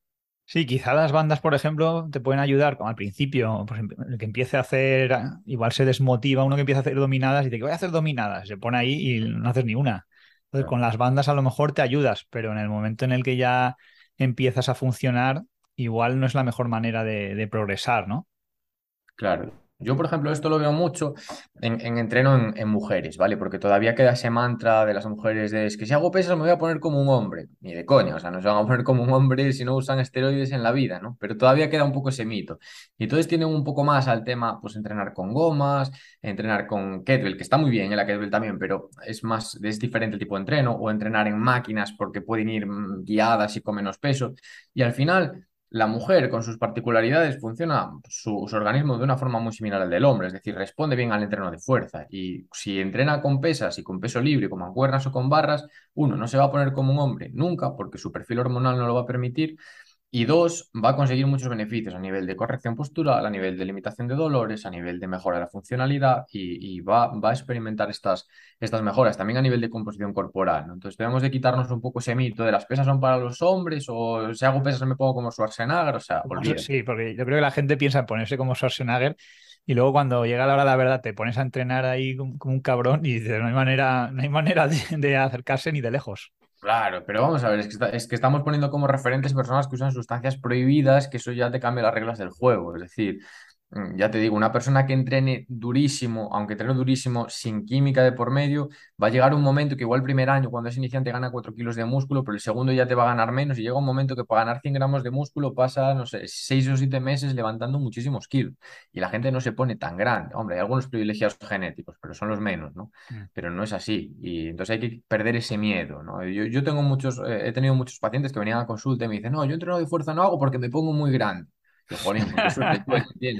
Sí, quizá las bandas, por ejemplo, te pueden ayudar, como al principio, ejemplo, el que empiece a hacer, igual se desmotiva uno que empieza a hacer dominadas y dice que voy a hacer dominadas, se pone ahí y no haces ni una. Entonces, con las bandas a lo mejor te ayudas, pero en el momento en el que ya empiezas a funcionar, igual no es la mejor manera de, de progresar, ¿no? Claro, yo, por ejemplo, esto lo veo mucho en, entreno en, mujeres, ¿vale? Porque todavía queda ese mantra de las mujeres de es que si hago pesas me voy a poner como un hombre. Ni de coña, o sea, no se van a poner como un hombre si no usan esteroides en la vida, ¿no? Pero todavía queda un poco ese mito. Y entonces tienen un poco más al tema, pues entrenar con gomas, entrenar con kettlebell, que está muy bien en la kettlebell también, pero es más, es diferente el tipo de entreno, o entrenar en máquinas porque pueden ir mm, guiadas y con menos peso. Y al final la mujer, con sus particularidades, funciona su, organismo de una forma muy similar al del hombre, es decir, responde bien al entreno de fuerza. Y si entrena con pesas y con peso libre, con mancuernas o con barras, uno no se va a poner como un hombre nunca, porque su perfil hormonal no lo va a permitir. Y dos, va a conseguir muchos beneficios a nivel de corrección postural, a nivel de limitación de dolores, a nivel de mejora de la funcionalidad y, va, va, a experimentar estas, estas mejoras también a nivel de composición corporal. Entonces debemos de quitarnos un poco ese mito de las pesas son para los hombres o si hago pesas me pongo como Schwarzenegger. O sea, Sí, porque yo creo que la gente piensa en ponerse como Schwarzenegger y luego cuando llega la hora de la verdad te pones a entrenar ahí como, un cabrón y dices, no hay manera, no hay manera de acercarse ni de lejos. Claro, pero vamos a ver, es que, es que estamos poniendo como referentes personas que usan sustancias prohibidas, que eso ya te cambia las reglas del juego. Es decir, ya te digo, una persona que entrene durísimo, aunque entrene durísimo, sin química de por medio, va a llegar un momento que igual el primer año, cuando es iniciante, gana 4 kilos de músculo, pero el segundo ya te va a ganar menos y llega un momento que para ganar 100 gramos de músculo pasa, no sé, 6 o 7 meses levantando muchísimos kilos y la gente no se pone tan grande. Hombre, hay algunos privilegiados genéticos, pero son los menos, ¿no? Mm. Pero no es así y entonces hay que perder ese miedo, ¿no? Yo, yo tengo muchos, eh, he tenido muchos pacientes que venían a consulta y me dicen, no, yo entreno de fuerza no hago porque me pongo muy grande.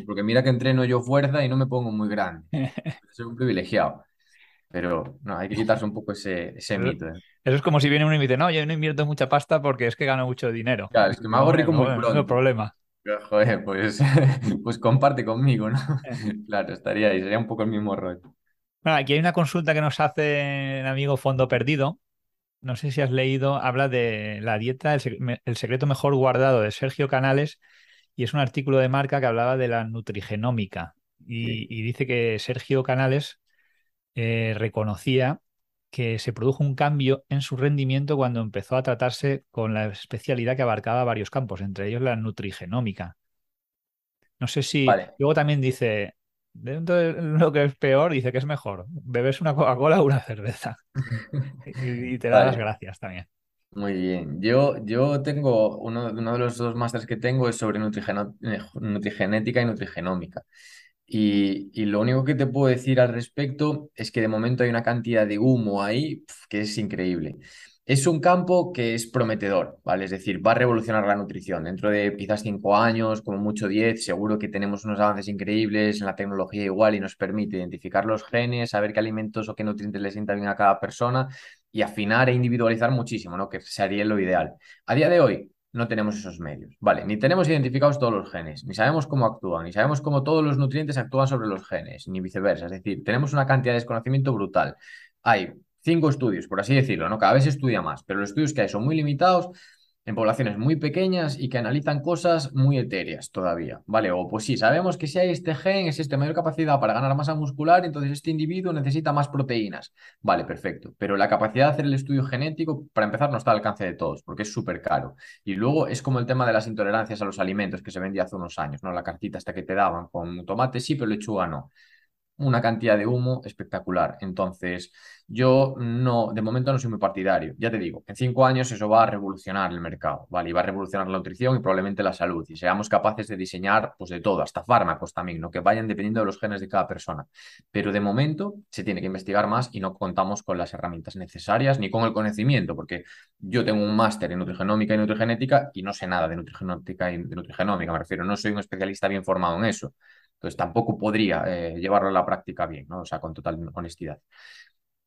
Porque mira que entreno yo fuerza y no me pongo muy grande. Soy un privilegiado. Pero no, hay que quitarse un poco ese, ese mito. ¿eh? Eso es como si viene uno y me dice, no, yo no invierto mucha pasta porque es que gano mucho dinero. Claro, es que me hago rico muy pronto. No problema. Joder, pues, pues comparte conmigo, ¿no? claro, estaría ahí, sería un poco el mismo rollo. Bueno, aquí hay una consulta que nos hace el amigo Fondo Perdido. No sé si has leído, habla de la dieta, el secreto mejor guardado de Sergio Canales y es un artículo de marca que hablaba de la nutrigenómica y, dice que Sergio Canales eh, reconocía que se produjo un cambio en su rendimiento cuando empezó a tratarse con la especialidad que abarcaba varios campos, entre ellos la nutrigenómica. No sé si luego también dice, dentro de lo que es peor, dice que es mejor, bebes una Coca-Cola o una cerveza. y, te da las gracias también. Muy bien. Yo, yo tengo, uno, uno de los dos másteres que tengo es sobre eh, nutrigenética y nutrigenómica. Y, y, lo único que te puedo decir al respecto es que de momento hay una cantidad de humo ahí que es increíble. Es un campo que es prometedor, ¿vale? Es decir, va a revolucionar la nutrición. Dentro de quizás cinco años, como mucho diez, seguro que tenemos unos avances increíbles en la tecnología igual y nos permite identificar los genes, saber qué alimentos o qué nutrientes le sientan bien a cada persona y afinar e individualizar muchísimo, ¿no? Que sería lo ideal. A día de hoy no tenemos esos medios, ¿vale? Ni tenemos identificados todos los genes, ni sabemos cómo actúan, ni sabemos cómo todos los nutrientes actúan sobre los genes, ni viceversa. Es decir, tenemos una cantidad de desconocimiento brutal. Hay cinco estudios, por así decirlo, ¿no? Cada vez se estudia más, pero los estudios que hay son muy limitados en poblaciones muy pequeñas y que analizan cosas muy etéreas todavía, ¿vale? O pues sí, sabemos que si hay este gen, es este mayor capacidad para ganar masa muscular, entonces este individuo necesita más proteínas. Vale, perfecto. Pero la capacidad de hacer el estudio genético, para empezar, no está al alcance de todos, porque es súper caro. Y luego es como el tema de las intolerancias a los alimentos que se vendía hace unos años, ¿no? La cartita hasta que te daban con tomate sí, pero lechuga no una cantidad de humo espectacular. Entonces, yo no, de momento no soy muy partidario. Ya te digo, en cinco años eso va a revolucionar el mercado, ¿vale? Y va a revolucionar la nutrición y probablemente la salud. Y seamos capaces de diseñar, pues de todo, hasta fármacos también, ¿no? Que vayan dependiendo de los genes de cada persona. Pero de momento se tiene que investigar más y no contamos con las herramientas necesarias ni con el conocimiento, porque yo tengo un máster en nutrigenómica y nutrigenética y no sé nada de nutrigenómica y de nutrigenómica, me refiero, no soy un especialista bien formado en eso. Entonces tampoco podría eh, llevarlo a la práctica bien, ¿no? O sea, con total honestidad.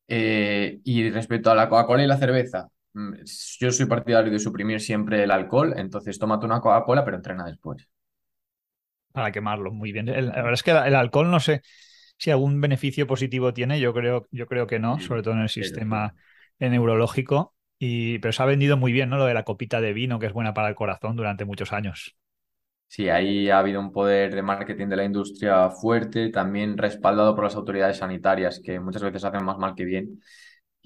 Eh, y respecto a la Coca-Cola y la cerveza, mm, yo soy partidario de suprimir siempre el alcohol, entonces tómate una Coca-Cola, pero entrena después. Para quemarlo, muy bien. la verdad es que el, alcohol no sé si algún beneficio positivo tiene, yo creo, yo creo que no, sobre todo en el sistema neurológico. Y, pero se ha vendido muy bien, ¿no? Lo de la copita de vino, que es buena para el corazón durante muchos años. Sí, ahí ha habido un poder de marketing de la industria fuerte, también respaldado por las autoridades sanitarias, que muchas veces hacen más mal que bien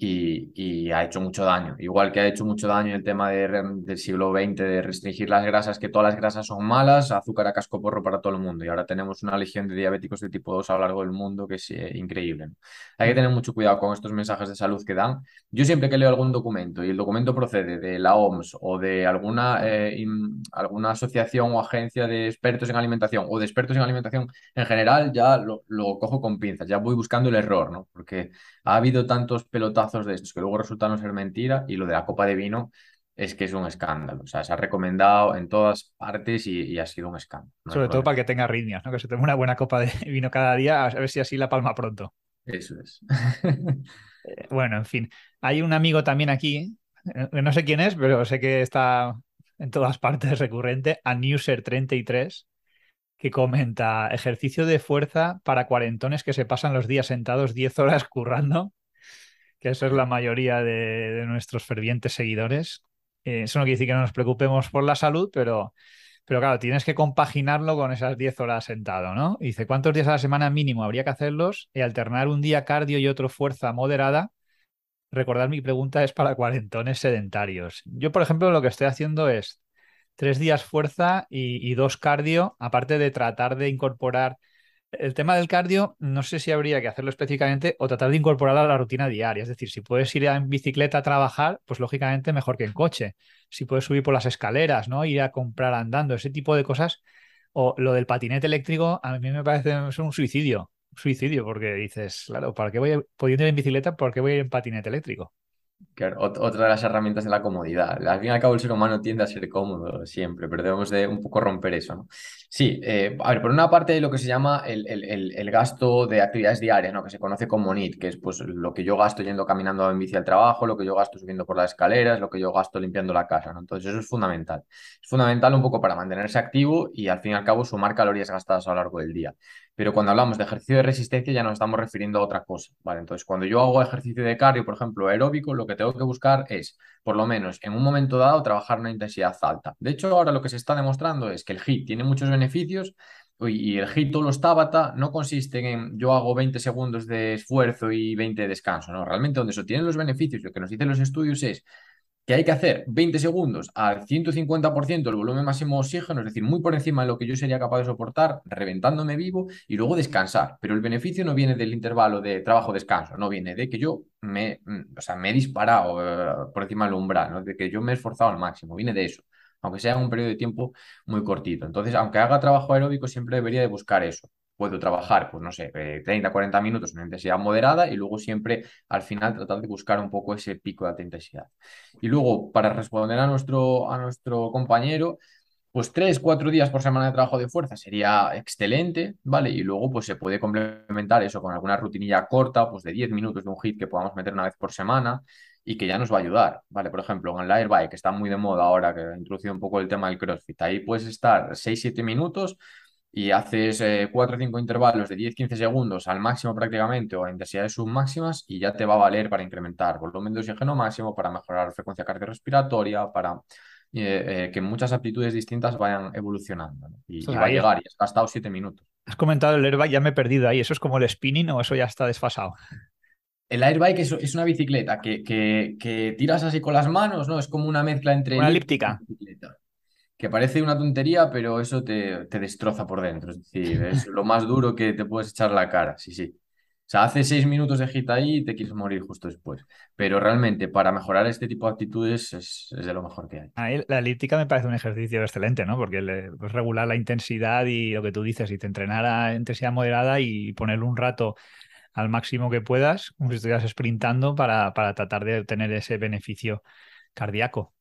y, ha hecho mucho daño. Igual que ha hecho mucho daño el tema del siglo XX de restringir las grasas, que todas las grasas son malas, azúcar a casco porro para todo el mundo. Y ahora tenemos una legión de diabéticos de tipo 2 a lo largo del mundo que es eh, increíble. Hay que tener mucho cuidado con estos mensajes de salud que dan. Yo siempre que leo algún documento y el documento procede de la OMS o de alguna, eh, alguna asociación o agencia de expertos en alimentación o de expertos en alimentación en general, ya lo, lo cojo con pinzas, ya voy buscando el error, ¿no? Porque ha habido tantos pelotazos de estos que luego resultan no ser mentira y lo de la copa de vino es que es un escándalo. O sea, se ha recomendado en todas partes y, ha sido un escándalo. Sobre todo para que tenga arritmias, ¿no? Que se tome una buena copa de vino cada día, a ver si así la palma pronto. Eso es. Eh, bueno, en fin. Hay un amigo también aquí, eh, no sé quién es, pero sé que está en todas partes recurrente, a Newser33, que comenta ejercicio de fuerza para cuarentones que se pasan los días sentados 10 horas currando, que eso es la mayoría de, nuestros fervientes seguidores. Eh, eso no quiere decir que no nos preocupemos por la salud, pero, pero claro, tienes que compaginarlo con esas 10 horas sentado, ¿no? dice, ¿cuántos días a la semana mínimo habría que hacerlos? Y alternar un día cardio y otro fuerza moderada recordar mi pregunta es para cuarentones sedentarios. Yo, por ejemplo, lo que estoy haciendo es tres días fuerza y, dos cardio, aparte de tratar de incorporar el tema del cardio, no sé si habría que hacerlo específicamente o tratar de incorporarlo a la rutina diaria. Es decir, si puedes ir en bicicleta a trabajar, pues lógicamente mejor que en coche. Si puedes subir por las escaleras, ¿no? Ir a comprar andando, ese tipo de cosas. O lo del patinete eléctrico, a mí me parece un suicidio suicidio, porque dices, claro, ¿para qué voy a, ir en bicicleta, por qué voy a ir en patinete eléctrico? otra de las herramientas de la comodidad. Al fin y al cabo, el ser humano tiende a ser cómodo siempre, pero debemos de un poco romper eso, ¿no? Sí, eh, a ver, por una parte lo que se llama el, el, gasto de actividades diarias, ¿no? Que se conoce como NIT, que es pues lo que yo gasto yendo caminando en bici al trabajo, lo que yo gasto subiendo por las escaleras, lo que yo gasto limpiando la casa, ¿no? Entonces eso es fundamental. Es fundamental un poco para mantenerse activo y al fin y al cabo sumar calorías gastadas a lo largo del día. Pero cuando hablamos de ejercicio de resistencia ya nos estamos refiriendo a otra cosa, ¿vale? Entonces cuando yo hago ejercicio de cardio, por ejemplo, aeróbico, lo que tengo que buscar es, por lo menos en un momento dado, trabajar una intensidad alta. De hecho, ahora lo que se está demostrando es que el HIIT tiene muchos beneficios y el HIIT o los Tabata no consisten en yo hago 20 segundos de esfuerzo y 20 de descanso, ¿no? Realmente donde eso tiene los beneficios, lo que nos dicen los estudios es que hay que hacer 20 segundos al 150% del volumen máximo de oxígeno, es decir, muy por encima de lo que yo sería capaz de soportar, reventándome vivo y luego descansar. Pero el beneficio no viene del intervalo de trabajo-descanso, no viene de que yo me, mm, o sea, me he disparado eh, por encima del umbral, ¿no? de que yo me he esforzado al máximo, viene de eso, aunque sea en un periodo de tiempo muy cortito. Entonces, aunque haga trabajo aeróbico, siempre debería de buscar eso puedo trabajar, pues no sé, 30, eh, 40 minutos en intensidad moderada y luego siempre al final tratar de buscar un poco ese pico de alta intensidad. Y luego, para responder a nuestro, a nuestro compañero, pues tres, cuatro días por semana de trabajo de fuerza sería excelente, ¿vale? Y luego pues se puede complementar eso con alguna rutinilla corta, pues de 10 minutos de un hit que podamos meter una vez por semana y que ya nos va a ayudar, ¿vale? Por ejemplo, en el airbike, que está muy de moda ahora, que ha introducido un poco el tema del CrossFit, ahí puedes estar 6-7 minutos y haces eh, 4 o 5 intervalos de 10-15 segundos al máximo prácticamente o a intensidades submáximas y ya te va a valer para incrementar volumen de oxígeno máximo, para mejorar frecuencia cardiorrespiratoria, para eh, eh, que muchas aptitudes distintas vayan evolucionando. Y, va a llegar y has gastado 7 minutos. Has comentado el airbike, ya me he perdido ahí. ¿Eso es como el spinning o eso ya está desfasado? El airbike es, es una bicicleta que, que, que, tiras así con las manos, ¿no? Es como una mezcla entre... Una elíptica que parece una tontería, pero eso te, te, destroza por dentro. Es decir, es lo más duro que te puedes echar la cara. Sí, sí. O sea, hace seis minutos de hit ahí y te quieres morir justo después. Pero realmente, para mejorar este tipo de actitudes es, es de lo mejor que hay. Ahí, la elíptica me parece un ejercicio excelente, ¿no? Porque le, pues regular la intensidad y lo que tú dices, y te entrenar a intensidad moderada y ponerle un rato al máximo que puedas, como si estuvieras sprintando para, para tratar de obtener ese beneficio cardíaco.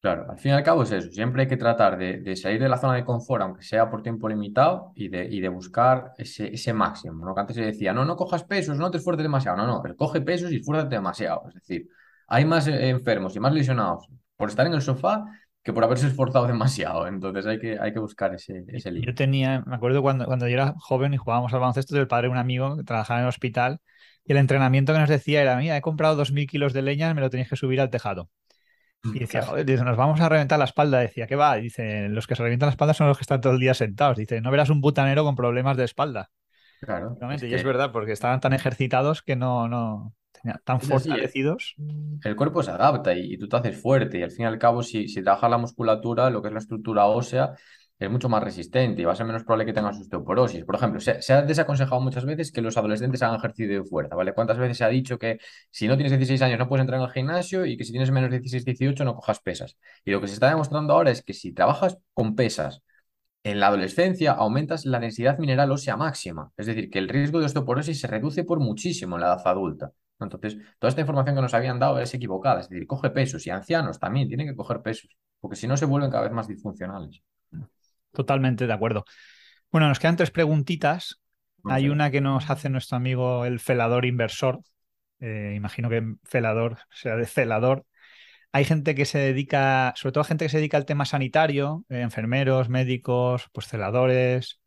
Claro, al fin y al cabo es eso. Siempre hay que tratar de, salir de la zona de confort, aunque sea por tiempo limitado, y de, y de buscar ese, ese máximo. ¿no? Que antes se decía, no, no cojas pesos, no te esfuerces demasiado. No, no, pero coge pesos y esfuérzate demasiado. Es decir, hay más eh, enfermos y más lesionados por estar en el sofá que por haberse esforzado demasiado. Entonces hay que, hay que buscar ese, ese Yo tenía, me acuerdo cuando, cuando yo era joven y jugábamos al baloncesto del padre de un amigo que trabajaba en el hospital y el entrenamiento que nos decía era, mira, he comprado 2.000 kilos de leña, me lo tenéis que subir al tejado. Y decía, joder, dice, nos vamos a reventar la espalda. Decía, ¿qué va? Dice, los que se revientan la espalda son los que están todo el día sentados. Dice, no verás un butanero con problemas de espalda. Claro. y es verdad, porque estaban tan ejercitados que no, no tan fortalecidos. el cuerpo se adapta y, tú te haces fuerte. Y al fin y al cabo, si, si trabajas la musculatura, lo que es la estructura ósea, es mucho más resistente y va a ser menos probable que tengas osteoporosis. Por ejemplo, se, ha desaconsejado muchas veces que los adolescentes hagan ejercicio de fuerza, ¿vale? ¿Cuántas veces se ha dicho que si no tienes 16 años no puedes entrar al gimnasio y que si tienes menos de 16, 18 no cojas pesas? Y lo que se está demostrando ahora es que si trabajas con pesas en la adolescencia, aumentas la densidad mineral ósea máxima. Es decir, que el riesgo de osteoporosis se reduce por muchísimo en la edad adulta. Entonces, toda esta información que nos habían dado es equivocada. Es decir, coge pesos y ancianos también tienen que coger pesos, porque si no se vuelven cada vez más disfuncionales. Totalmente de acuerdo. Bueno, nos quedan tres preguntitas. Hay una que nos hace nuestro amigo el felador inversor. Eh, imagino que felador sea de celador. hay gente que se dedica, sobre todo gente que se dedica al tema sanitario, eh, enfermeros, médicos, pues celadores,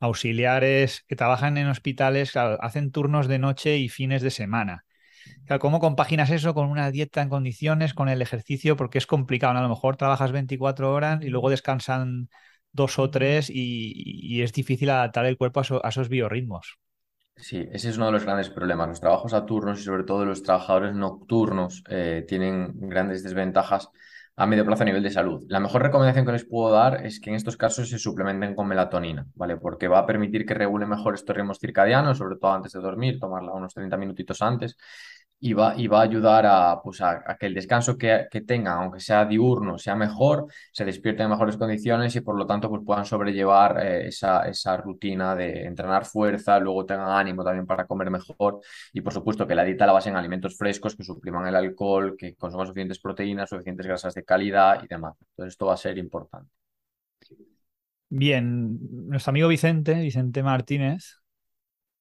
auxiliares, que trabajan en hospitales, hacen turnos de noche y fines de semana. ¿Cómo compaginas eso con una dieta en condiciones, con el ejercicio? Porque es complicado. A lo mejor trabajas 24 horas y luego descansan dos o tres y, es difícil adaptar el cuerpo a, esos biorritmos. Sí, ese es uno de los grandes problemas. Los trabajos a turnos y sobre todo los trabajadores nocturnos eh, tienen grandes desventajas a medio plazo a nivel de salud. La mejor recomendación que les puedo dar es que en estos casos se suplementen con melatonina, ¿vale? Porque va a permitir que regule mejor estos ritmos circadianos, sobre todo antes de dormir, tomarla unos 30 minutitos antes y va, y va a ayudar a, pues a, que el descanso que, que, tengan, aunque sea diurno, sea mejor, se despierten en mejores condiciones y por lo tanto pues puedan sobrellevar eh, esa, esa rutina de entrenar fuerza, luego tengan ánimo también para comer mejor y por supuesto que la dieta la base en alimentos frescos que supriman el alcohol, que consuman suficientes proteínas, suficientes grasas de calidad y demás. Entonces esto va a ser importante. Bien, nuestro amigo Vicente, Vicente Martínez,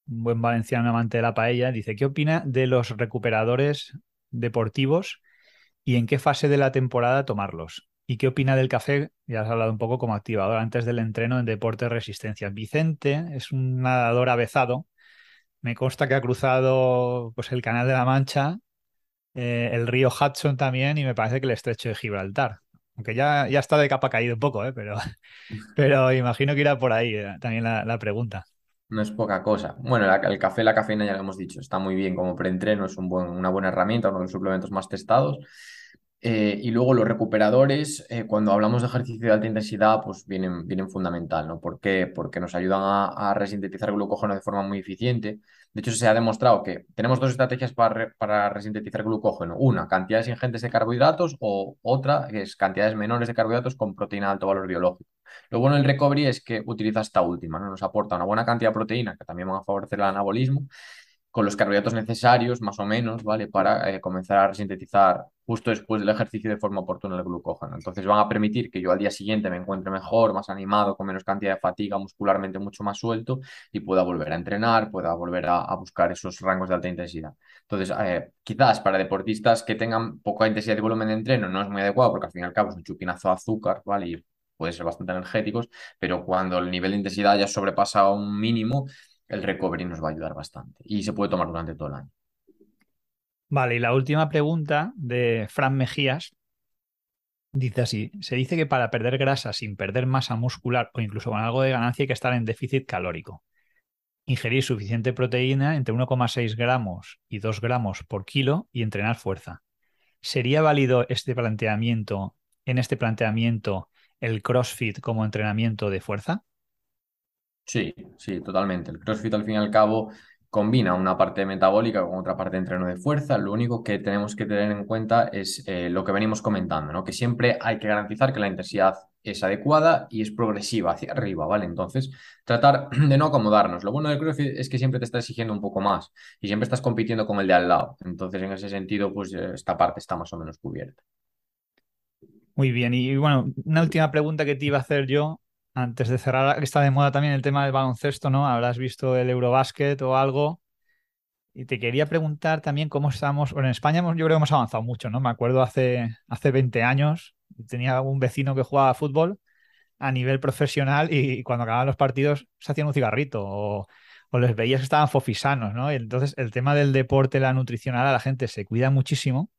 un buen valenciano amante de la paella, dice, ¿qué opina de los recuperadores deportivos y en qué fase de la temporada tomarlos? ¿Y qué opina del café? Ya has hablado un poco como activador antes del entreno en deporte de resistencia. Vicente es un nadador avezado. Me consta que ha cruzado pues, el Canal de la Mancha, eh, el río Hudson también y me parece que el estrecho de Gibraltar. Aunque ya, ya está de capa caído un poco, ¿eh? pero, pero imagino que irá por ahí eh, también la pregunta. No es poca cosa. Bueno, el café, la cafeína ya lo hemos dicho, está muy bien como preentreno, es un buen, una buena herramienta, uno de los suplementos más testados. Eh, y luego los recuperadores, eh, cuando hablamos de ejercicio de alta intensidad, pues vienen, vienen fundamental, ¿no? ¿Por qué? Porque nos ayudan a, resintetizar glucógeno de forma muy eficiente. De hecho, se ha demostrado que tenemos dos estrategias para, para resintetizar glucógeno. Una, cantidades ingentes de carbohidratos o otra, que es cantidades menores de carbohidratos con proteína de alto valor biológico. Lo bueno del recovery es que utiliza esta última, ¿no? Nos aporta una buena cantidad de proteína que también va a favorecer el anabolismo con los carbohidratos necesarios, más o menos, ¿vale? Para eh, comenzar a resintetizar justo después del ejercicio de forma oportuna el glucógeno. Entonces van a permitir que yo al día siguiente me encuentre mejor, más animado, con menos cantidad de fatiga, muscularmente mucho más suelto y pueda volver a entrenar, pueda volver a, buscar esos rangos de alta intensidad. Entonces, eh, quizás para deportistas que tengan poca intensidad de volumen de entreno no es muy adecuado porque al fin y al cabo es un chupinazo de azúcar, ¿vale? Puede ser bastante energéticos, pero cuando el nivel de intensidad ya sobrepasa un mínimo, el recovery nos va a ayudar bastante y se puede tomar durante todo el año. Vale, y la última pregunta de Fran Mejías dice así, se dice que para perder grasa sin perder masa muscular o incluso con algo de ganancia hay que estar en déficit calórico. Ingerir suficiente proteína entre 1,6 gramos y 2 gramos por kilo y entrenar fuerza. ¿Sería válido este planteamiento, en este planteamiento, el CrossFit como entrenamiento de fuerza? Sí, sí, totalmente. El CrossFit al fin y al cabo combina una parte metabólica con otra parte de entreno de fuerza. Lo único que tenemos que tener en cuenta es eh, lo que venimos comentando, ¿no? Que siempre hay que garantizar que la intensidad es adecuada y es progresiva hacia arriba, ¿vale? Entonces, tratar de no acomodarnos. Lo bueno del CrossFit es que siempre te está exigiendo un poco más y siempre estás compitiendo con el de al lado. Entonces, en ese sentido, pues eh, esta parte está más o menos cubierta. Muy bien, y bueno, una última pregunta que te iba a hacer yo antes de cerrar, que está de moda también el tema del baloncesto, ¿no? Habrás visto el Eurobásquet o algo. Y te quería preguntar también cómo estamos. Bueno, en España yo creo que hemos avanzado mucho, ¿no? Me acuerdo hace, hace 20 años, tenía un vecino que jugaba fútbol a nivel profesional y cuando acababan los partidos se hacían un cigarrito o, o les veías que estaban fofisanos, ¿no? Y entonces el tema del deporte, la nutricional, a la gente se cuida muchísimo.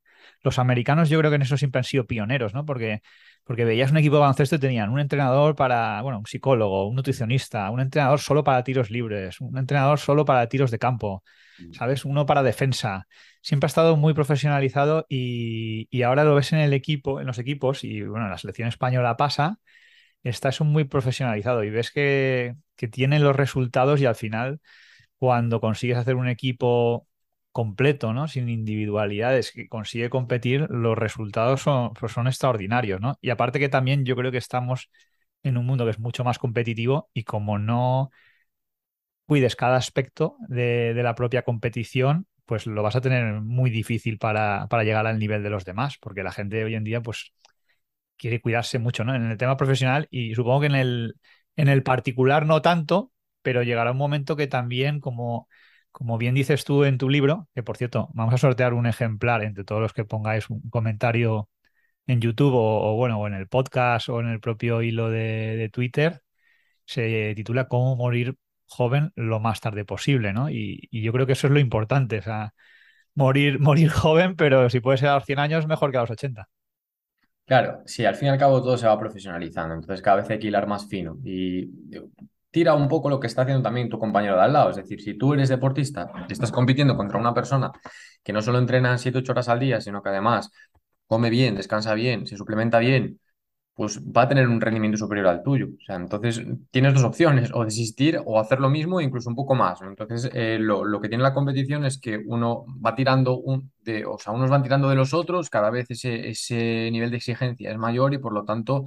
Los americanos yo creo que en eso siempre han sido pioneros, ¿no? Porque porque veías un equipo de baloncesto y tenían un entrenador para, bueno, un psicólogo, un nutricionista, un entrenador solo para tiros libres, un entrenador solo para tiros de campo, mm. ¿sabes? Uno para defensa. Siempre ha estado muy profesionalizado y, ahora lo ves en el equipo, en los equipos, y bueno, la selección española pasa, está eso muy profesionalizado y ves que, que tienen los resultados y al final, cuando consigues hacer un equipo completo, ¿no? Sin individualidades, que consigue competir, los resultados son, pues son extraordinarios, ¿no? Y aparte que también yo creo que estamos en un mundo que es mucho más competitivo y como no cuides cada aspecto de, la propia competición, pues lo vas a tener muy difícil para, llegar al nivel de los demás, porque la gente hoy en día, pues, quiere cuidarse mucho, ¿no? En el tema profesional y supongo que en el particular no tanto, pero llegará un momento que también como como bien dices tú en tu libro, que por cierto, vamos a sortear un ejemplar entre todos los que pongáis un comentario en YouTube o, bueno, o en el podcast o en el propio hilo de, Twitter, se titula Cómo morir joven lo más tarde posible, y, yo creo que eso es lo importante, o sea, morir, morir joven, pero si puede ser a los 100 años, mejor que a los 80. Claro, sí, al fin y al cabo todo se va profesionalizando, entonces cada vez hay que hilar más fino y tira un poco lo que está haciendo también tu compañero de al lado, es decir, si tú eres deportista estás compitiendo contra una persona que no solo entrena 7, 8 horas al día, sino que además come bien, descansa bien, se suplementa bien, pues va a tener un rendimiento superior al tuyo. O sea, entonces tienes dos opciones, o desistir o hacer lo mismo e incluso un poco más. Entonces, eh, lo, que tiene la competición es que uno va tirando, un, de, o sea, unos van tirando de los otros, cada vez ese, ese nivel de exigencia es mayor y por lo tanto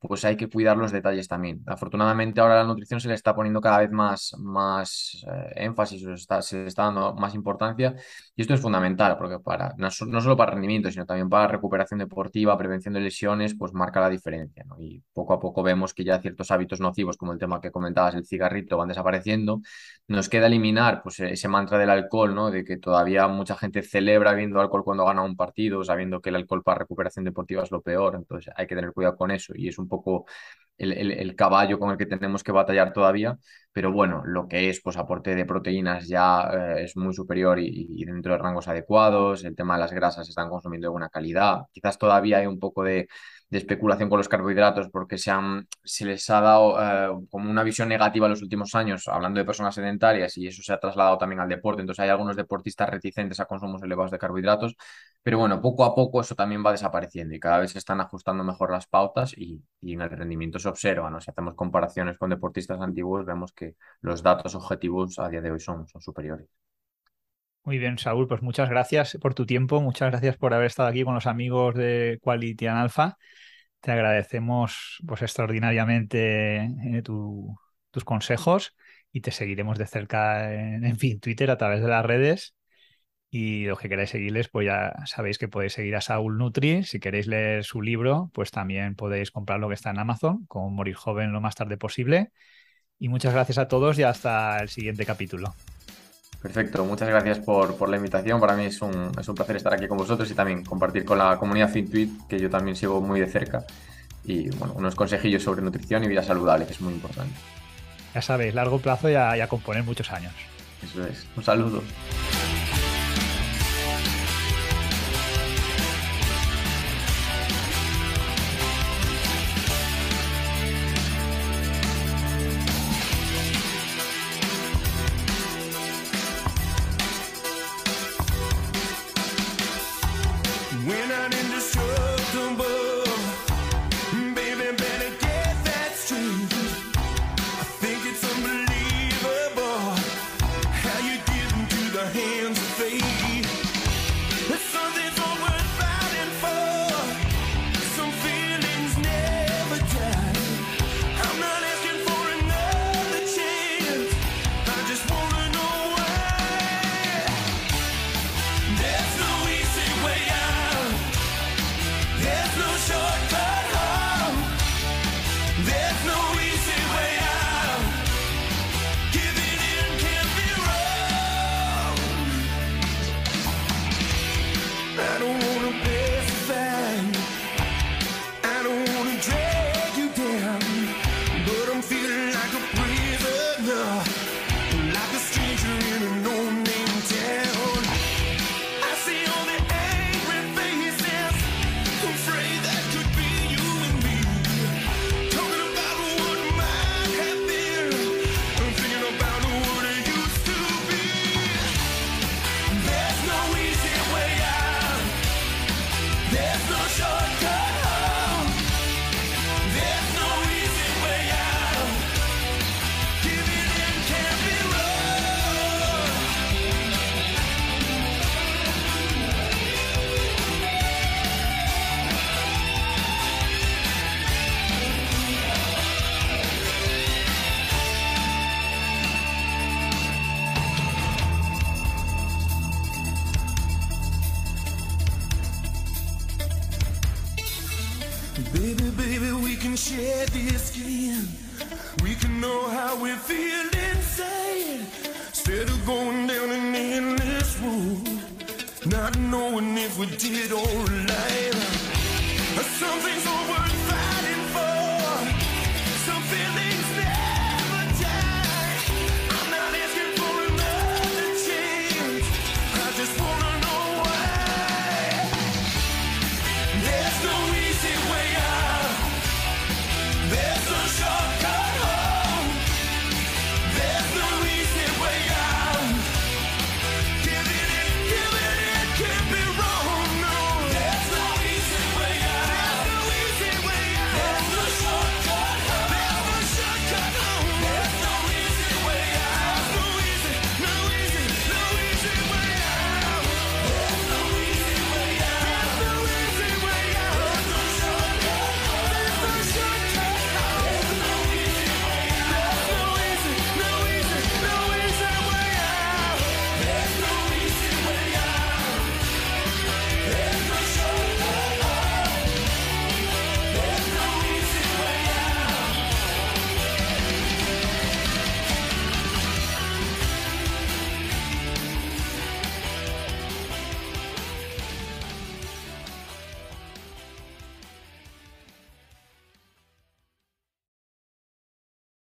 pues hay que cuidar los detalles también. Afortunadamente ahora la nutrición se le está poniendo cada vez más, más eh, énfasis, se, le está dando más importancia y esto es fundamental porque para, no, solo para rendimiento, sino también para recuperación deportiva, prevención de lesiones, pues marca la diferencia. Y poco a poco vemos que ya ciertos hábitos nocivos, como el tema que comentabas, el cigarrito, van desapareciendo. Nos queda eliminar pues, ese mantra del alcohol, ¿no? de que todavía mucha gente celebra viendo alcohol cuando gana un partido, sabiendo que el alcohol para recuperación deportiva es lo peor, entonces hay que tener cuidado con eso y es un poco el, caballo con el que tenemos que batallar todavía, pero bueno, lo que es pues aporte de proteínas ya eh, es muy superior y, dentro de rangos adecuados, el tema de las grasas están consumiendo de buena calidad, quizás todavía hay un poco de, de especulación con los carbohidratos porque se, han, se les ha dado eh, como una visión negativa en los últimos años, hablando de personas sedentarias, y eso se ha trasladado también al deporte. Entonces hay algunos deportistas reticentes a consumos elevados de carbohidratos, pero bueno, poco a poco eso también va desapareciendo y cada vez se están ajustando mejor las pautas y, y en el rendimiento se observa. ¿no? Si hacemos comparaciones con deportistas antiguos, vemos que los datos objetivos a día de hoy son, son superiores. Muy bien, Saúl, pues muchas gracias por tu tiempo, muchas gracias por haber estado aquí con los amigos de Quality and Alpha. Te agradecemos pues extraordinariamente eh, tus consejos y te seguiremos de cerca en, fin, Twitter a través de las redes. Y los que queráis seguirles, pues ya sabéis que podéis seguir a Saúl Nutri. Si queréis leer su libro, pues también podéis comprar lo que está en Amazon, como Morir Joven lo más tarde posible. Y muchas gracias a todos y hasta el siguiente capítulo. Perfecto, muchas gracias por, por, la invitación. Para mí es un, es un placer estar aquí con vosotros y también compartir con la comunidad FinTweet, que yo también sigo muy de cerca. Y bueno, unos consejillos sobre nutrición y vida saludable, que es muy importante. Ya sabéis, largo plazo y a, y a componer muchos años. Eso es. Un saludo.